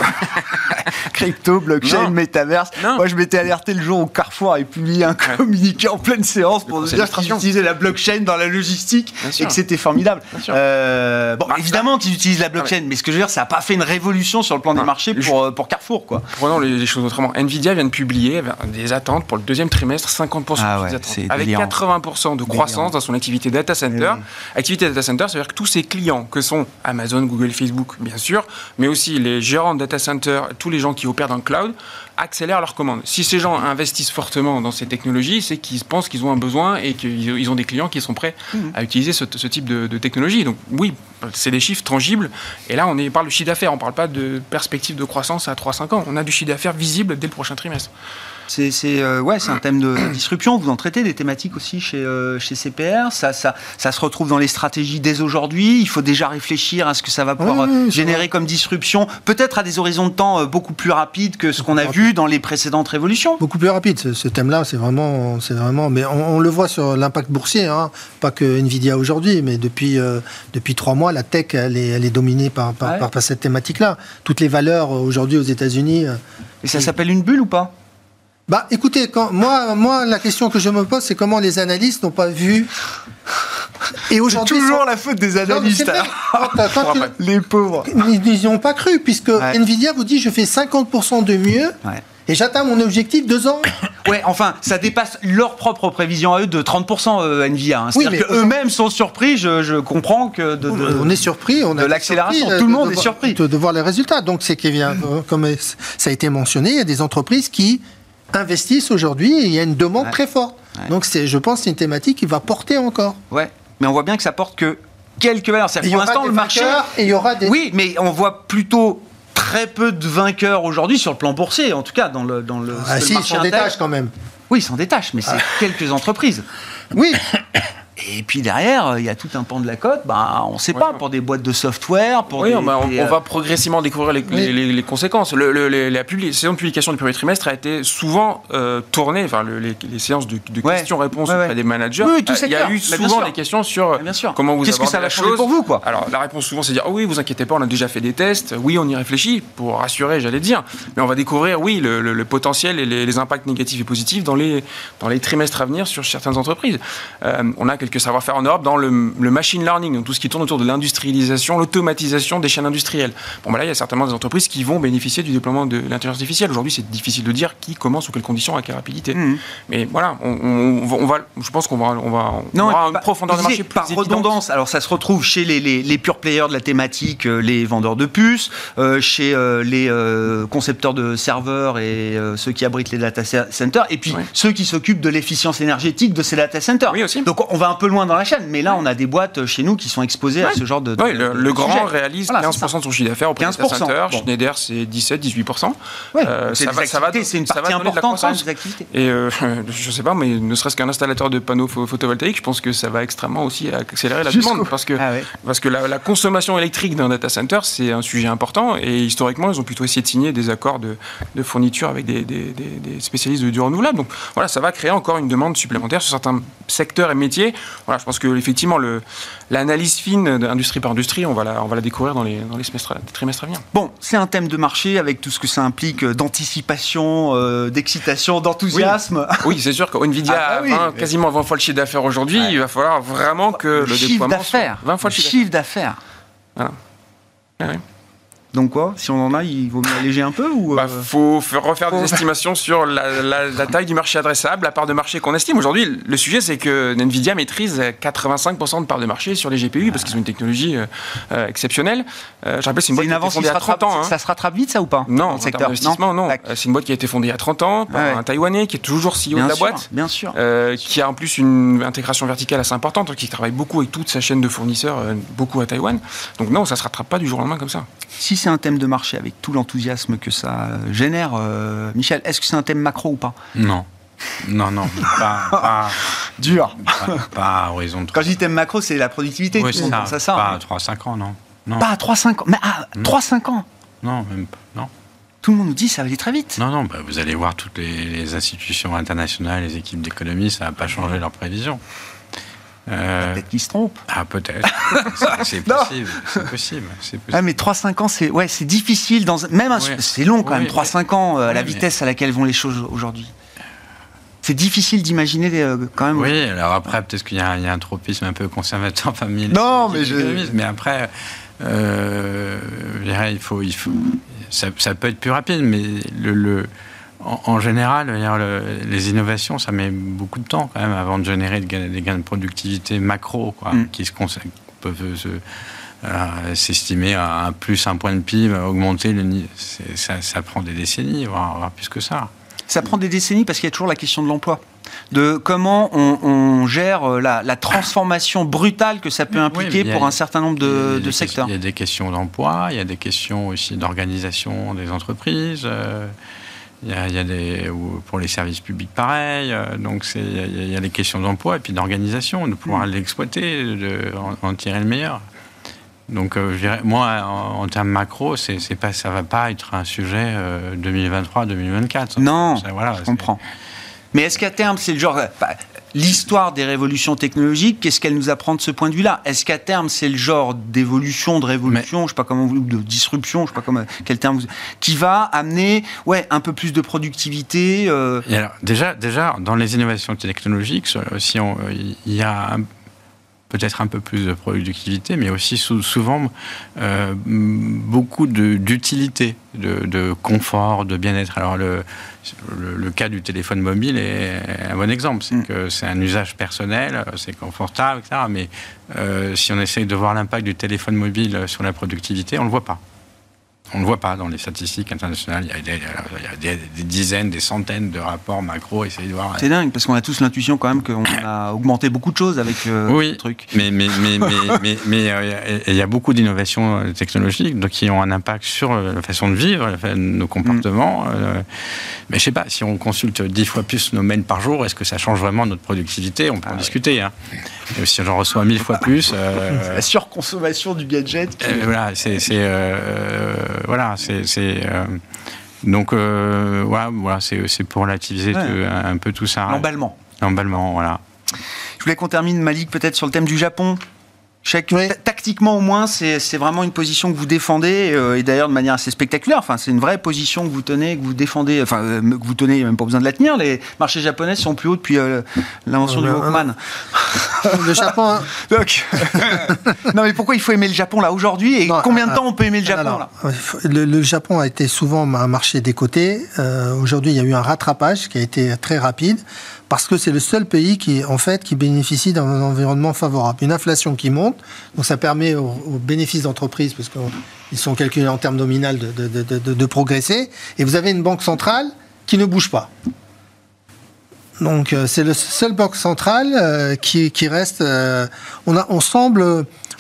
[LAUGHS] crypto, blockchain, métaverse. Moi, je m'étais alerté le jour où Carrefour avait publié un communiqué en pleine séance pour dire qu'ils utilisaient la blockchain dans la logistique et que c'était formidable. Euh, bon, évidemment qu'ils utilisent la blockchain, mais ce que je veux dire, ça n'a pas fait une révolution sur le plan des marchés pour, euh, pour Carrefour. Quoi.
Prenons les, choses autrement. Nvidia vient de publier des attentes pour le deuxième trimestre, 50% ah avec 80% de croissance dans son activité data center. Eh activité data center, ça veut dire que tous ses clients, que sont Amazon, Google, Facebook, bien sûr, mais aussi les gérants de data center, tous les gens qui opèrent dans le cloud, accélèrent leurs commandes. Si ces gens investissent fortement dans ces technologies, c'est qu'ils pensent qu'ils ont un besoin et qu'ils ont des clients qui sont prêts mmh. à utiliser ce, type de, technologie. Donc oui, c'est des chiffres tangibles. Et là, on parle de chiffre d'affaires, on ne parle pas de perspective de croissance à 3-5 ans. On a du chiffre d'affaires visible dès le prochain trimestre.
C'est euh, ouais, un thème de [COUGHS] disruption. Vous en traitez des thématiques aussi chez, euh, chez CPR. Ça, ça, ça, se retrouve dans les stratégies dès aujourd'hui. Il faut déjà réfléchir à ce que ça va pouvoir générer comme disruption, peut-être à des horizons de temps euh, beaucoup plus rapides que ce qu'on a vu dans les précédentes révolutions.
Beaucoup plus rapide. Ce, thème-là, c'est vraiment, c'est vraiment. Mais on, le voit sur l'impact boursier, hein. pas que Nvidia aujourd'hui, mais depuis depuis trois mois, la tech, elle est, elle est dominée par par, par cette thématique-là. Toutes les valeurs aujourd'hui aux États-Unis.
Et ça s'appelle une bulle ou pas?
Bah, écoutez, quand, moi, moi, la question que je me pose, c'est comment les analystes n'ont pas vu. [LAUGHS]
Et aujourd'hui, toujours la faute des analystes. [LAUGHS] les pauvres.
Ils n'y ont pas cru, puisque Nvidia vous dit je fais 50% de mieux. Et j'atteins mon objectif deux ans. [COUGHS]
Ouais, enfin, ça dépasse leur propre prévision à eux de 30% euh, Nvidia. Hein. C'est-à-dire qu'eux-mêmes sont surpris. Je, comprends que de,
on est surpris. On
de l'accélération, tout le monde est surpris
de, de, voir les résultats. Donc c'est qu'il vient, comme ça a été mentionné, il y a des entreprises qui investissent aujourd'hui et il y a une demande très forte. Donc je pense, c'est une thématique qui va porter encore.
Ouais, mais on voit bien que ça porte que quelques valeurs.
Pour l'instant, le marché. Et il y aura des...
Oui, mais on voit plutôt très peu de vainqueurs aujourd'hui sur le plan boursier, en tout cas dans le dans le.
Ah si, ils s'en détachent quand même.
Oui, ils s'en détachent, mais c'est ah. quelques entreprises.
Oui. [COUGHS]
Et puis derrière, il y a tout un pan de la cote, bah, on ne sait pas, pour des boîtes de software. Pour
oui,
on,
va euh, progressivement découvrir les, conséquences. Le, la saison de publication du premier trimestre a été souvent euh, tournée, enfin, les, séances de, questions-réponses à des managers.
Oui, tout
il y a eu souvent des questions sur comment vous
Qu'est-ce que ça va changer pour vous quoi
Alors la réponse souvent c'est de dire oh oui, vous inquiétez pas, on a déjà fait des tests, oui, on y réfléchit pour rassurer, j'allais dire, mais on va découvrir oui le, potentiel et les, impacts négatifs et positifs dans les dans les trimestres à venir sur certaines entreprises. Euh, on a quelques quelques savoir-faire en Europe dans le, machine learning, donc tout ce qui tourne autour de l'industrialisation, l'automatisation des chaînes industrielles. Bon, bah là, il y a certainement des entreprises qui vont bénéficier du déploiement de l'intelligence artificielle. Aujourd'hui, c'est difficile de dire qui, comment, sous quelles conditions, à quelle rapidité. Mmh. Mais voilà, on, va, je pense qu'on va, on va,
non, aura une profondeur de marché par redondance. Alors, ça se retrouve chez les, les, les pure players de la thématique, euh, les vendeurs de puces, euh, chez euh, les concepteurs de serveurs et ceux qui abritent les data centers, et puis ceux qui s'occupent de l'efficience énergétique de ces data centers.
Oui, aussi.
Donc, on va un peu loin dans la chaîne, mais là, on a des boîtes chez nous qui sont exposées à ce genre de.
oui, le, grand réalise 15% de son chiffre d'affaires auprès 15%. data centers. Schneider, c'est 17-18%.
ça va, ça va, c'est une partie importante de des activités.
Et [LAUGHS] je sais pas, mais ne serait-ce qu'un installateur de panneaux photovoltaïques, je pense que ça va extrêmement aussi accélérer la demande. Parce que, ah parce que la, consommation électrique d'un data center, c'est un sujet important. Et historiquement, ils ont plutôt essayé de signer des accords de, fourniture avec des, spécialistes de du renouvelable. Donc voilà, ça va créer encore une demande supplémentaire sur certains secteurs et métiers. Voilà, je pense que effectivement, l'analyse fine d'industrie par industrie, on va la, on va la découvrir dans les, dans les trimestres à venir.
Bon, c'est un thème de marché avec tout ce que ça implique d'anticipation, euh, d'excitation, d'enthousiasme.
Oui, c'est sûr qu'NVIDIA [LAUGHS] ah, bah a quasiment 20 fois le chiffre d'affaires aujourd'hui. Il va falloir vraiment que le,
le
déploiement...
d'affaires. 20 fois le chiffre d'affaires. Voilà. Donc quoi Si on en a, il vaut mieux alléger un peu ou
bah, euh, faut refaire des estimations sur la, taille du marché adressable, la part de marché qu'on estime. Aujourd'hui, le sujet c'est que Nvidia maîtrise 85% de part de marché sur les GPU parce qu'ils ont une technologie euh, euh, exceptionnelle.
je rappelle, c'est une boîte qui a été fondée à 30 ans. Hein. Ça se rattrape vite, ça ou pas
Non, en secteur? d'investissement, non? C'est une boîte qui a été fondée il y a 30 ans par un Taïwanais qui est toujours CEO de la boîte,
bien sûr,
qui a en plus une intégration verticale assez importante, qui travaille beaucoup avec toute sa chaîne de fournisseurs, beaucoup à Taïwan. Donc non, ça se rattrape pas du jour au lendemain comme ça.
Si c'est un thème de marché avec tout l'enthousiasme que ça génère, euh, Michel, est-ce que c'est un thème macro ou pas?
Non. Non, non, pas, [LAUGHS]
dur.
Pas, à horizon
Quand je dis thème macro, c'est la productivité.
Oui, c'est ça. ça. Pas à 3-5 ans, non. non.
Pas à 3-5 ans. Mais à 3-5 ans
Non, même pas. Non.
Tout le monde nous dit que ça va aller très vite.
Non, non, bah, vous allez voir toutes les, les institutions internationales, les équipes d'économie, ça n'a pas changé leurs prévisions.
Euh, peut-être qu'il se trompe.
Ah, peut-être. c'est [LAUGHS] possible. C'est possible.
Ah, mais 3-5 ans, c'est ouais, difficile. Dans, même C'est long quand même, 3-5 ans, à euh, la vitesse à laquelle vont les choses aujourd'hui. C'est difficile d'imaginer euh, quand même.
Oui, alors après, peut-être qu'il y, a un tropisme un peu conservateur [LAUGHS] parmi les.
Non, mais je.
Mais après, il faut. Il faut ça, ça, peut être plus rapide, mais le, le en, général, les innovations, ça met beaucoup de temps quand même avant de générer des gains de productivité macro, quoi, mm. qui se peuvent euh, s'estimer à un plus un point de PIB, augmenter le ça, ça prend des décennies, voire, plus que ça.
Ça prend des décennies parce qu'il y a toujours la question de l'emploi de comment on, gère euh, la, transformation brutale que ça peut impliquer pour un certain nombre de, secteurs.
Il y a des questions d'emploi, il y a des questions aussi d'organisation des entreprises. Euh, il y, a, des, pour les services publics, pareil. Euh, donc, il y, a, les questions d'emploi et puis d'organisation, de pouvoir mm. l'exploiter, de, en, tirer le meilleur. Donc, euh, je dirais, moi, en, termes macro, c'est, c'est pas, ça va pas être un sujet 2023-2024.
Euh, non, voilà, je comprends. Mais est-ce qu'à terme, c'est le genre l'histoire des révolutions technologiques, qu'est-ce qu'elle nous apprend de ce point de vue-là? Est-ce qu'à terme, c'est le genre d'évolution, de révolution, je sais pas comment vous, de disruption, je sais pas comment, quel terme vous, qui va amener, ouais, un peu plus de productivité
euh... alors, déjà, déjà, dans les innovations technologiques, si il y a peut-être un peu plus de productivité, mais aussi souvent euh, beaucoup d'utilité, de, de, confort, de bien-être. Alors le, le, cas du téléphone mobile est un bon exemple. C'est mm. que c'est un usage personnel, c'est confortable, etc. Mais euh, si on essaye de voir l'impact du téléphone mobile sur la productivité, on ne le voit pas. On ne le voit pas dans les statistiques internationales. Il y a des, dizaines, des centaines de rapports macro. Essayez de voir.
C'est dingue parce qu'on a tous l'intuition quand même qu'on a augmenté beaucoup de choses avec euh,
oui,
ce truc.
Mais mais mais mais [LAUGHS] mais, euh, il y a beaucoup d'innovations euh, technologiques qui ont un impact sur la façon de vivre, nos comportements. Mm. mais je sais pas si on consulte dix fois plus nos mails par jour, est-ce que ça change vraiment notre productivité? On peut en ah discuter. Hein. si j'en reçois mille fois plus, [LAUGHS]
la surconsommation du gadget.
voilà, c'est voilà, c'est euh, donc euh, voilà, c'est pour relativiser un peu tout ça.
L'emballement.
L'emballement, voilà.
Je voulais qu'on termine Malik peut-être sur le thème du Japon. Chaque, tactiquement au moins, c'est vraiment une position que vous défendez, euh, et d'ailleurs de manière assez spectaculaire. Enfin, c'est une vraie position que vous tenez, que vous défendez, enfin, euh, que vous tenez, même pas besoin de la tenir. Les marchés japonais sont plus hauts depuis euh, l'invention du Walkman.
Le Japon. Hein. [LAUGHS]
Donc, [LAUGHS] non, mais pourquoi il faut aimer le Japon là aujourd'hui? Et combien de temps on peut aimer le Japon là?
le, Japon a été souvent un marché décoté. aujourd'hui, il y a eu un rattrapage qui a été très rapide parce que c'est le seul pays qui, en fait, qui bénéficie d'un environnement favorable. Une inflation qui monte, donc ça permet aux, bénéfices d'entreprise, parce qu'ils sont calculés en termes nominal, de, de, progresser. Et vous avez une banque centrale qui ne bouge pas. Donc euh, c'est le seul banque centrale euh, qui, qui, reste. Euh, on, a, on semble,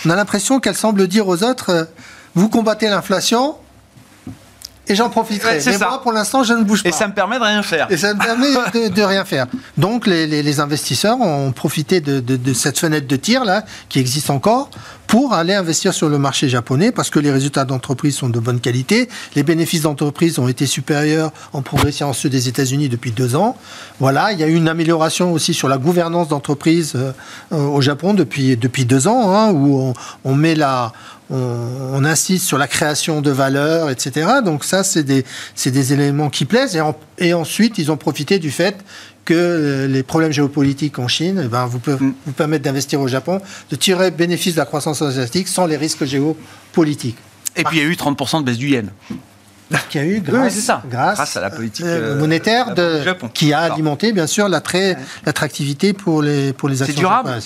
on a l'impression qu'elle semble dire aux autres vous combattez l'inflation, et j'en profiterai. mais moi, pour l'instant, je ne bouge pas.
Et ça me permet de rien faire.
Et ça me permet de, rien faire. Donc, les, investisseurs ont profité de, cette fenêtre de tir là, qui existe encore, pour aller investir sur le marché japonais, parce que les résultats d'entreprise sont de bonne qualité. Les bénéfices d'entreprise ont été supérieurs en progression à ceux des États-Unis depuis deux ans. Voilà, il y a eu une amélioration aussi sur la gouvernance d'entreprise euh, au Japon depuis depuis deux ans, hein, où on, on met la on, insiste sur la création de valeur, etc. Donc ça, c'est des, des, éléments qui plaisent. Et, ensuite, ils ont profité du fait que euh, les problèmes géopolitiques en Chine eh ben, vous, peuvent, mm. vous permettre d'investir au Japon, de tirer bénéfice de la croissance asiatique sans les risques géopolitiques.
Et puis il y a eu 30% de baisse du yen.
Qui a eu grâce,
ça. grâce, à la politique
euh, euh, monétaire de, qui a alimenté bien sûr l'attractivité pour les, pour les actions.
C'est durable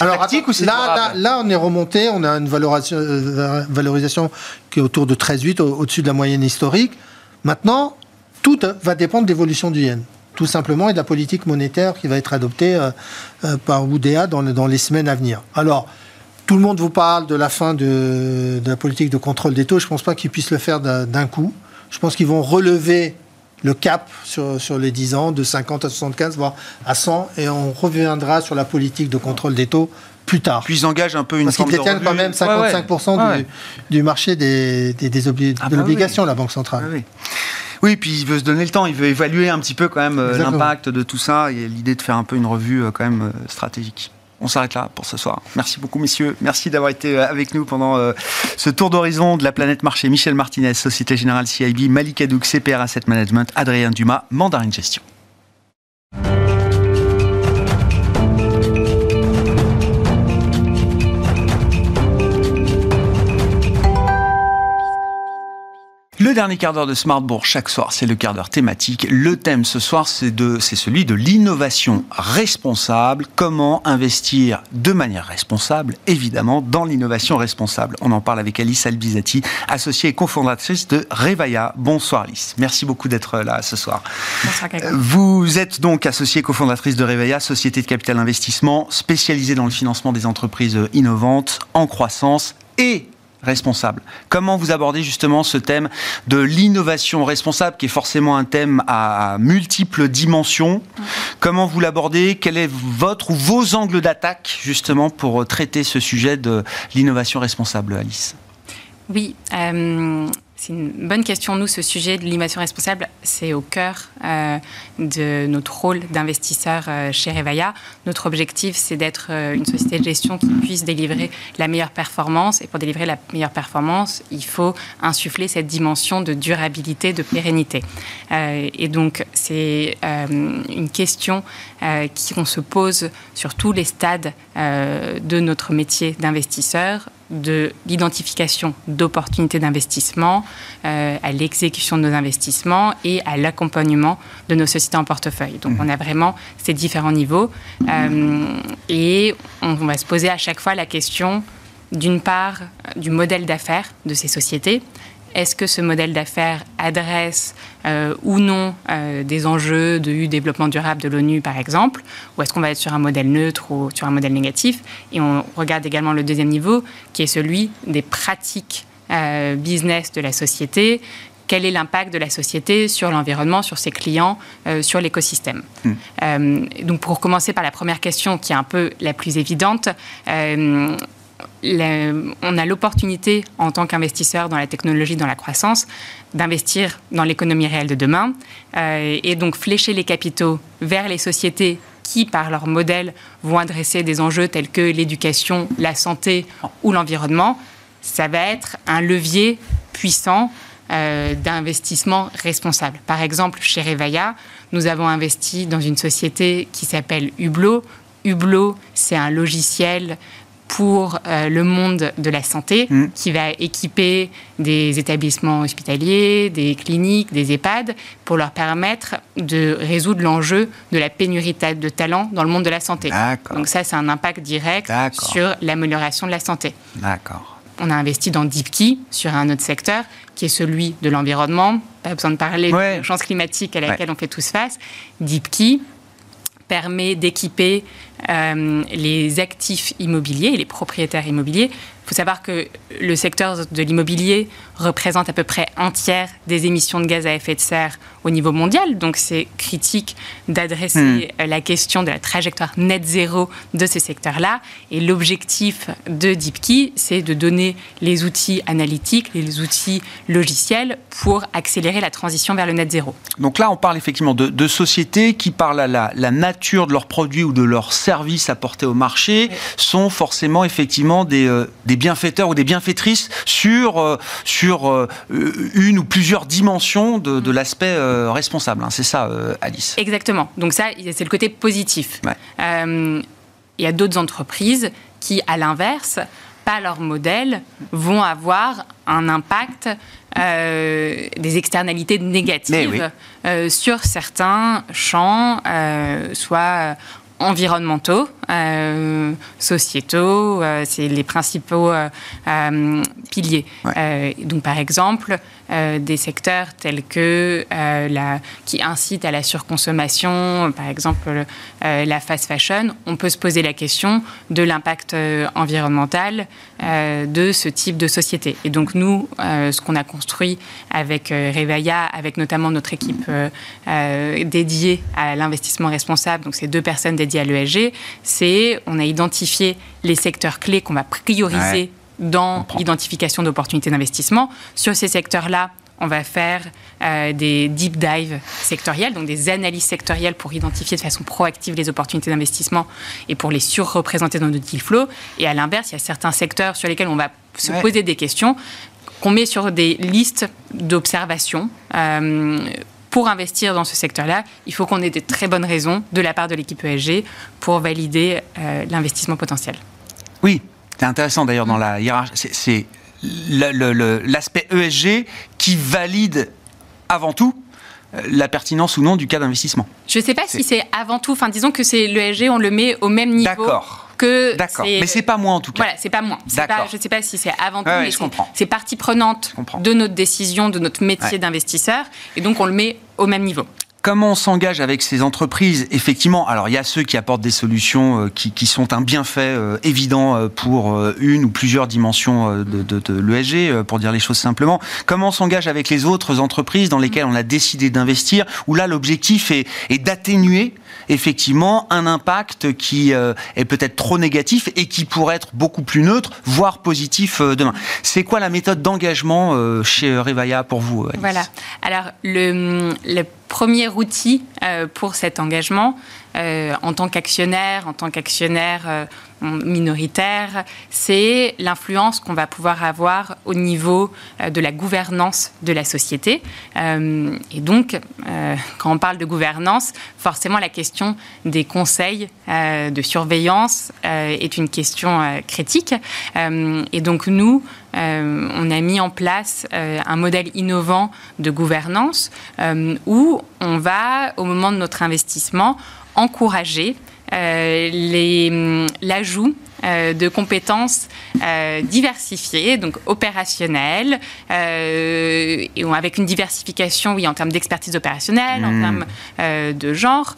alors, ou c'est là, là, on est remonté, on a une valorisation, euh, valorisation qui est autour de 13,8, au-dessus de la moyenne historique. Maintenant, tout va dépendre de l'évolution du yen tout simplement, et de la politique monétaire qui va être adoptée euh, euh, par Oudéa dans, dans, les semaines à venir. Alors, tout le monde vous parle de la fin de, de la politique de contrôle des taux. Je ne pense pas qu'ils puissent le faire d'un coup. Je pense qu'ils vont relever le cap sur, sur, les 10 ans de 50 à 75, voire à 100, et on reviendra sur la politique de contrôle des taux plus tard.
Puis ils engagent un peu une
Parce qu'ils détiennent quand même 55% Du, du, marché des, des, des ah de bah l'obligation, la Banque centrale.
Ah oui. oui. puis il veut se donner le temps, il veut évaluer un petit peu quand même euh, l'impact de tout ça et l'idée de faire un peu une revue euh, quand même euh, stratégique. On s'arrête là pour ce soir. Merci beaucoup, messieurs. Merci d'avoir été euh, avec nous pendant euh, ce tour d'horizon de la planète marché. Michel Martinez, Société Générale CIB, Malik Adouk, CPR Asset Management, Adrien Dumas, Mandarin Gestion. Dernier quart d'heure de Smartbourg chaque soir, c'est le quart d'heure thématique. Le thème ce soir, c'est de, c'est celui de l'innovation responsable. Comment investir de manière responsable, évidemment, dans l'innovation responsable. On en parle avec Alice Albizati, associée et cofondatrice de Revaya. Bonsoir Alice. Merci beaucoup d'être là ce soir.
Bonsoir
Vous êtes donc associée et cofondatrice de Revaya, société de capital investissement spécialisée dans le financement des entreprises innovantes en croissance et responsable. Comment vous abordez justement ce thème de l'innovation responsable, qui est forcément un thème à multiples dimensions? Comment vous l'abordez? Quel est votre ou vos angles d'attaque justement pour traiter ce sujet de l'innovation responsable, Alice?
Oui. Euh, c'est une bonne question. Nous, ce sujet de l'innovation responsable, c'est au cœur euh, de notre rôle d'investisseur euh, chez Revaya. Notre objectif, c'est d'être euh, une société de gestion qui puisse délivrer la meilleure performance. Et pour délivrer la meilleure performance, il faut insuffler cette dimension de durabilité, de pérennité. et donc, c'est une question qu'on se pose sur tous les stades de notre métier d'investisseur de l'identification d'opportunités d'investissement, euh, à l'exécution de nos investissements et à l'accompagnement de nos sociétés en portefeuille. Donc mmh. on a vraiment ces différents niveaux euh, et on va se poser à chaque fois la question d'une part du modèle d'affaires de ces sociétés, est-ce que ce modèle d'affaires adresse euh, ou non euh, des enjeux de développement durable de l'ONU, par exemple, ou est-ce qu'on va être sur un modèle neutre ou sur un modèle négatif? Et on regarde également le deuxième niveau, qui est celui des pratiques euh, business de la société. Quel est l'impact de la société sur l'environnement, sur ses clients, sur l'écosystème? Hmm. Donc, pour commencer par la première question, qui est un peu la plus évidente, on a l'opportunité, en tant qu'investisseur dans la technologie, dans la croissance, d'investir dans l'économie réelle de demain euh, et donc flécher les capitaux vers les sociétés qui, par leur modèle, vont adresser des enjeux tels que l'éducation, la santé ou l'environnement, ça va être un levier puissant euh, d'investissement responsable. Par exemple, chez Revaya, nous avons investi dans une société qui s'appelle Hublot. Hublot, c'est un logiciel pour euh, le monde de la santé mmh. qui va équiper des établissements hospitaliers, des cliniques, des EHPAD pour leur permettre de résoudre l'enjeu de la pénurie de talents dans le monde de la santé. Donc ça, c'est un impact direct sur l'amélioration de la santé.
D'accord.
On a investi dans DeepKey sur un autre secteur qui est celui de l'environnement. Pas besoin de parler de la chance climatique à laquelle on fait tous face. DeepKey permet d'équiper euh, les actifs immobiliers et les propriétaires immobiliers. Il faut savoir que le secteur de l'immobilier représente à peu près un tiers des émissions de gaz à effet de serre au niveau mondial. Donc c'est critique d'adresser hmm. la question de la trajectoire net zéro de ces secteurs-là. Et l'objectif de DeepKey, c'est de donner les outils analytiques, les outils logiciels pour accélérer la transition vers le net zéro.
Donc là, on parle effectivement de, sociétés qui, par la, la, nature de leurs produits ou de leurs services apportés au marché, sont forcément effectivement des, euh, des bienfaiteurs ou des bienfaitrices sur, euh, sur euh, une ou plusieurs dimensions de, de l'aspect euh, responsable. Hein. C'est ça, Alice
Exactement. Donc ça, c'est le côté positif. il y a d'autres entreprises qui, à l'inverse, pas leur modèle, vont avoir un impact, des externalités négatives sur certains champs, soit environnementaux, euh, sociétaux, euh, c'est les principaux euh, piliers. donc par exemple, des secteurs tels que la, qui incitent à la surconsommation, par exemple la fast fashion, on peut se poser la question de l'impact environnemental de ce type de société. Et donc nous, ce qu'on a construit avec Revaya, avec notamment notre équipe dédiée à l'investissement responsable, donc ces deux personnes dédiées à l'ESG, c'est on a identifié les secteurs clés qu'on va prioriser dans l'identification d'opportunités d'investissement. Sur ces secteurs-là, on va faire euh, des deep dives sectorielles, donc des analyses sectorielles pour identifier de façon proactive les opportunités d'investissement et pour les surreprésenter dans notre deal flow. Et à l'inverse, il y a certains secteurs sur lesquels on va se poser des questions qu'on met sur des listes d'observation. Euh, pour investir dans ce secteur-là, il faut qu'on ait des très bonnes raisons de la part de l'équipe ESG pour valider euh, l'investissement potentiel.
Oui, c'est intéressant d'ailleurs dans la hiérarchie. C'est l'aspect ESG qui valide avant tout euh, la pertinence ou non du cas d'investissement.
Je ne sais pas si c'est avant tout, enfin disons que c'est l'ESG, on le met au même niveau.
D'accord.
Que
D'accord, mais c'est pas moi en tout cas.
Voilà, c'est pas moi. Pas, je ne sais pas si c'est avant tout, mais c'est partie prenante de notre décision, de notre métier d'investisseur, et donc on le met au même niveau
comment on s'engage avec ces entreprises? Effectivement, alors il y a ceux qui apportent des solutions euh, qui, sont un bienfait euh, évident euh, pour une ou plusieurs dimensions de, l'ESG, pour dire les choses simplement. Comment on s'engage avec les autres entreprises dans lesquelles on a décidé d'investir, où là l'objectif est, est d'atténuer effectivement un impact qui est peut-être trop négatif et qui pourrait être beaucoup plus neutre, voire positif demain. C'est quoi la méthode d'engagement chez Revaya pour vous
Voilà. Alors le, premier outil euh, pour cet engagement euh, en tant qu'actionnaire, en tant qu'actionnaire euh, minoritaire, c'est l'influence qu'on va pouvoir avoir au niveau de la gouvernance de la société. et donc, quand on parle de gouvernance, forcément la question des conseils de surveillance est une question critique. et donc nous, on a mis en place un modèle innovant de gouvernance où on va, au moment de notre investissement, encourager euh, l'ajout euh, de compétences euh, diversifiées, donc opérationnelles, et avec une diversification, oui, en termes d'expertise opérationnelle, en hmm. termes de genre,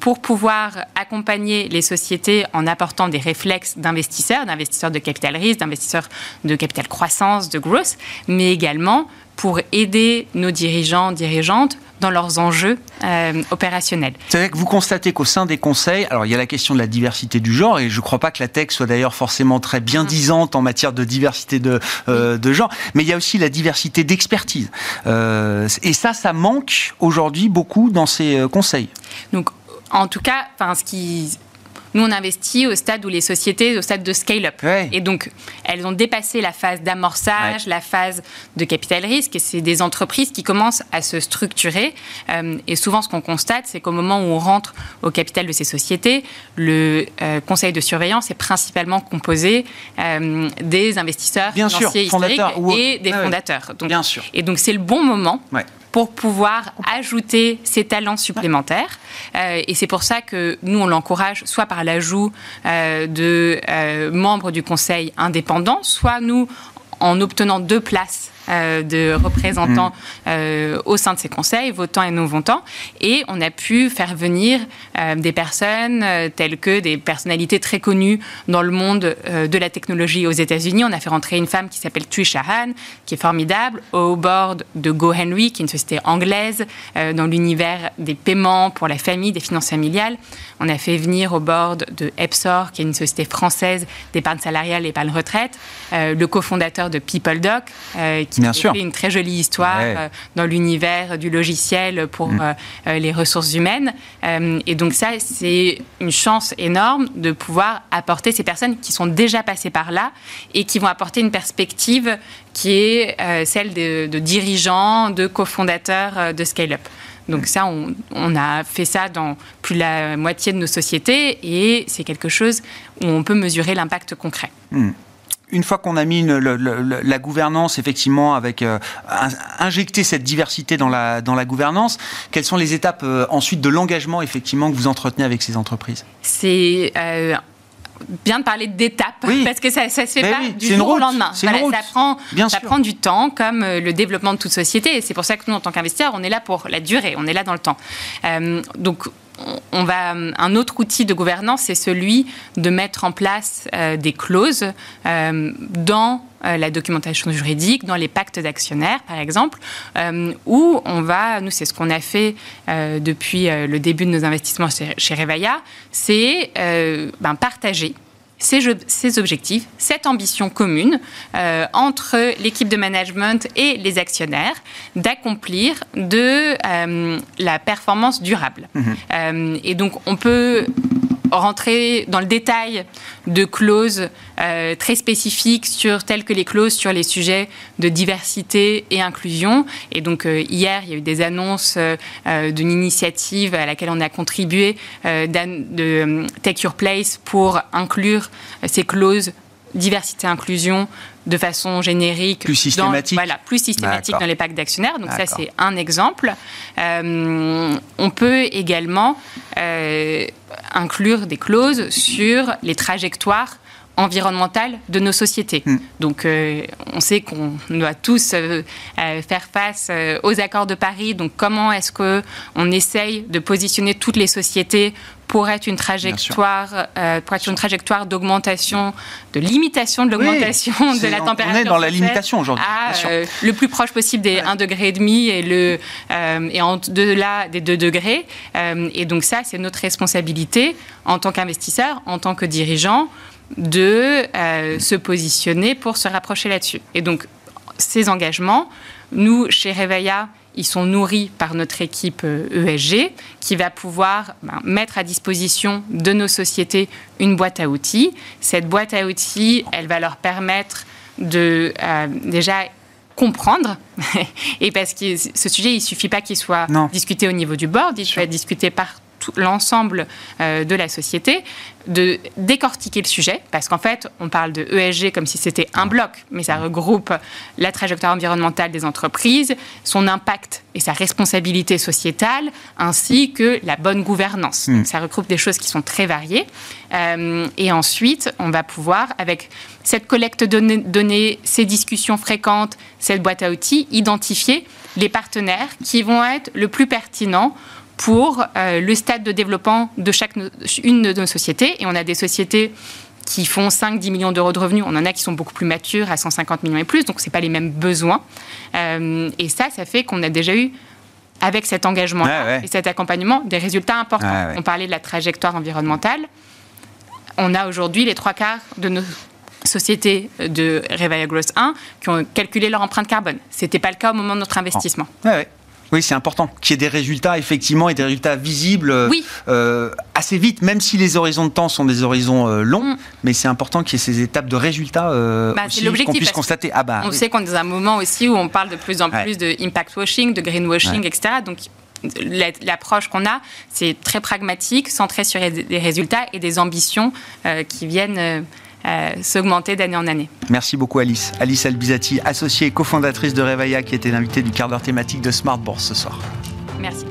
pour pouvoir accompagner les sociétés en apportant des réflexes d'investisseurs, d'investisseurs de capital risque, d'investisseurs de capital croissance, de growth, mais également pour aider nos dirigeants, dirigeantes dans leurs enjeux euh, opérationnels.
C'est-à-dire que vous constatez qu'au sein des conseils, alors il y a la question de la diversité du genre, et je ne crois pas que la tech soit d'ailleurs forcément très bien mm. disante en matière de diversité de, euh, de genre, mais il y a aussi la diversité d'expertise. Euh, et ça, ça manque aujourd'hui beaucoup dans ces conseils.
Donc, en tout cas, enfin, ce qui nous, on investit au stade où les sociétés, au stade de scale-up. Et donc, elles ont dépassé la phase d'amorçage, la phase de capital risque, et c'est des entreprises qui commencent à se structurer. Euh, et souvent, ce qu'on constate, c'est qu'au moment où on rentre au capital de ces sociétés, le euh, conseil de surveillance est principalement composé euh, des investisseurs
Bien
financiers
sûr,
historiques et des fondateurs.
Donc, Bien sûr.
Et donc, c'est le bon moment pour pouvoir ajouter ces talents supplémentaires. Euh, et c'est pour ça que nous, on l'encourage soit par l'ajout euh, de euh, membres du conseil indépendant, soit nous, en obtenant deux places de représentants euh, au sein de ces conseils, votants et non votants. Et on a pu faire venir euh, des personnes telles que des personnalités très connues dans le monde de la technologie aux États-Unis. On a fait rentrer une femme qui s'appelle Trisha Han, qui est formidable, au board de Go Henry, qui est une société anglaise dans l'univers des paiements pour la famille, des finances familiales. On a fait venir au board de Epsor, qui est une société française d'épargne salariale et épargne retraite, le cofondateur de PeopleDoc,
Bien sûr.
une très jolie histoire euh, dans l'univers du logiciel pour mm. euh, euh, les ressources humaines. et donc ça, c'est une chance énorme de pouvoir apporter ces personnes qui sont déjà passées par là et qui vont apporter une perspective qui est celle de, dirigeants, de cofondateurs de scale-up. Donc ça, on, a fait ça dans plus de la moitié de nos sociétés et c'est quelque chose où on peut mesurer l'impact concret.
Mm une fois qu'on a mis la gouvernance, effectivement, avec euh, injecter cette diversité dans la, dans la gouvernance, quelles sont les étapes euh, ensuite de l'engagement, effectivement, que vous entretenez avec ces entreprises?
C'est euh, bien de parler d'étapes, parce que ça ne se fait pas du jour au lendemain. ça, prend, ça prend du temps, comme le développement de toute société. Et c'est pour ça que nous, en tant qu'investisseurs, on est là pour la durée, on est là dans le temps. donc, on va, un autre outil de gouvernance, c'est celui de mettre en place euh, des clauses euh, dans euh, la documentation juridique, dans les pactes d'actionnaires, par exemple, où on va, nous, c'est ce qu'on a fait depuis le début de nos investissements chez, Revaya, c'est ben, partager ces, objectifs, cette ambition commune euh, entre l'équipe de management et les actionnaires d'accomplir de euh, la performance durable. Mmh. Euh, et donc on peut rentrer dans le détail de clauses euh, très spécifiques sur telles que les clauses sur les sujets de diversité et inclusion. Et donc euh, hier, il y a eu des annonces euh, d'une initiative à laquelle on a contribué de Take Your Place pour inclure ces clauses diversité inclusion de façon générique
plus systématique.
dans, voilà plus systématique dans les packs d'actionnaires. Donc ça c'est un exemple. On peut également inclure des clauses sur les trajectoires environnementales de nos sociétés. Hmm. Donc, euh, on sait qu'on doit tous euh, euh, faire face aux accords de Paris. Donc, comment est-ce que on essaye de positionner toutes les sociétés pour être une trajectoire, pour être une trajectoire d'augmentation, de limitation de l'augmentation de la température. On
est dans la limitation aujourd'hui.
le plus proche possible des 1,5 degré et demi et le et en delà des 2 degrés. et donc ça, c'est notre responsabilité en tant qu'investisseur, en tant que dirigeant de euh, se positionner pour se rapprocher là-dessus. Et donc, ces engagements, nous, chez Reveilla, ils sont nourris par notre équipe ESG euh, e qui va pouvoir ben, mettre à disposition de nos sociétés une boîte à outils. Cette boîte à outils, elle va leur permettre de euh, déjà comprendre, [LAUGHS] et parce que ce sujet, il ne suffit pas qu'il soit discuté au niveau du board, il doit être discuté par l'ensemble euh, de la société, de décortiquer le sujet, parce qu'en fait, on parle de ESG comme si c'était un bloc, mais ça regroupe la trajectoire environnementale des entreprises, son impact et sa responsabilité sociétale, ainsi que la bonne gouvernance. Hmm. ça regroupe des choses qui sont très variées. Euh, et ensuite, on va pouvoir, avec cette collecte de données, ces discussions fréquentes, cette boîte à outils, identifier les partenaires qui vont être le plus pertinents pour euh, le stade de développement de chaque une de nos sociétés. Et on a des sociétés qui font 5-10 millions d'euros de revenus. On en a qui sont beaucoup plus matures, à 150 millions et plus, donc ce n'est pas les mêmes besoins. Euh, et ça, ça fait qu'on a déjà eu, avec cet engagement et cet accompagnement, des résultats importants. On parlait de la trajectoire environnementale. On a aujourd'hui les trois quarts de nos sociétés de Reveille Growth 1 qui ont calculé leur empreinte carbone. Ce n'était pas le cas au moment de notre investissement.
Oui, c'est important qu'il y ait des résultats, effectivement, et des résultats visibles euh, assez vite, même si les horizons de temps sont des horizons euh, longs, mm. mais c'est important qu'il y ait ces étapes de résultats euh, bah, qu'on puisse constater.
Ah bah, on sait qu'on est dans un moment aussi où on parle de plus en plus de impact washing, de greenwashing, etc. Donc l'approche qu'on a, c'est très pragmatique, centré sur des résultats et des ambitions qui viennent euh, s'augmenter d'année en année.
Merci beaucoup Alice. Alice Albizati, associée et cofondatrice de Reveilla, qui était l'invitée du quart d'heure thématique de Smart Bourse ce soir.
Merci.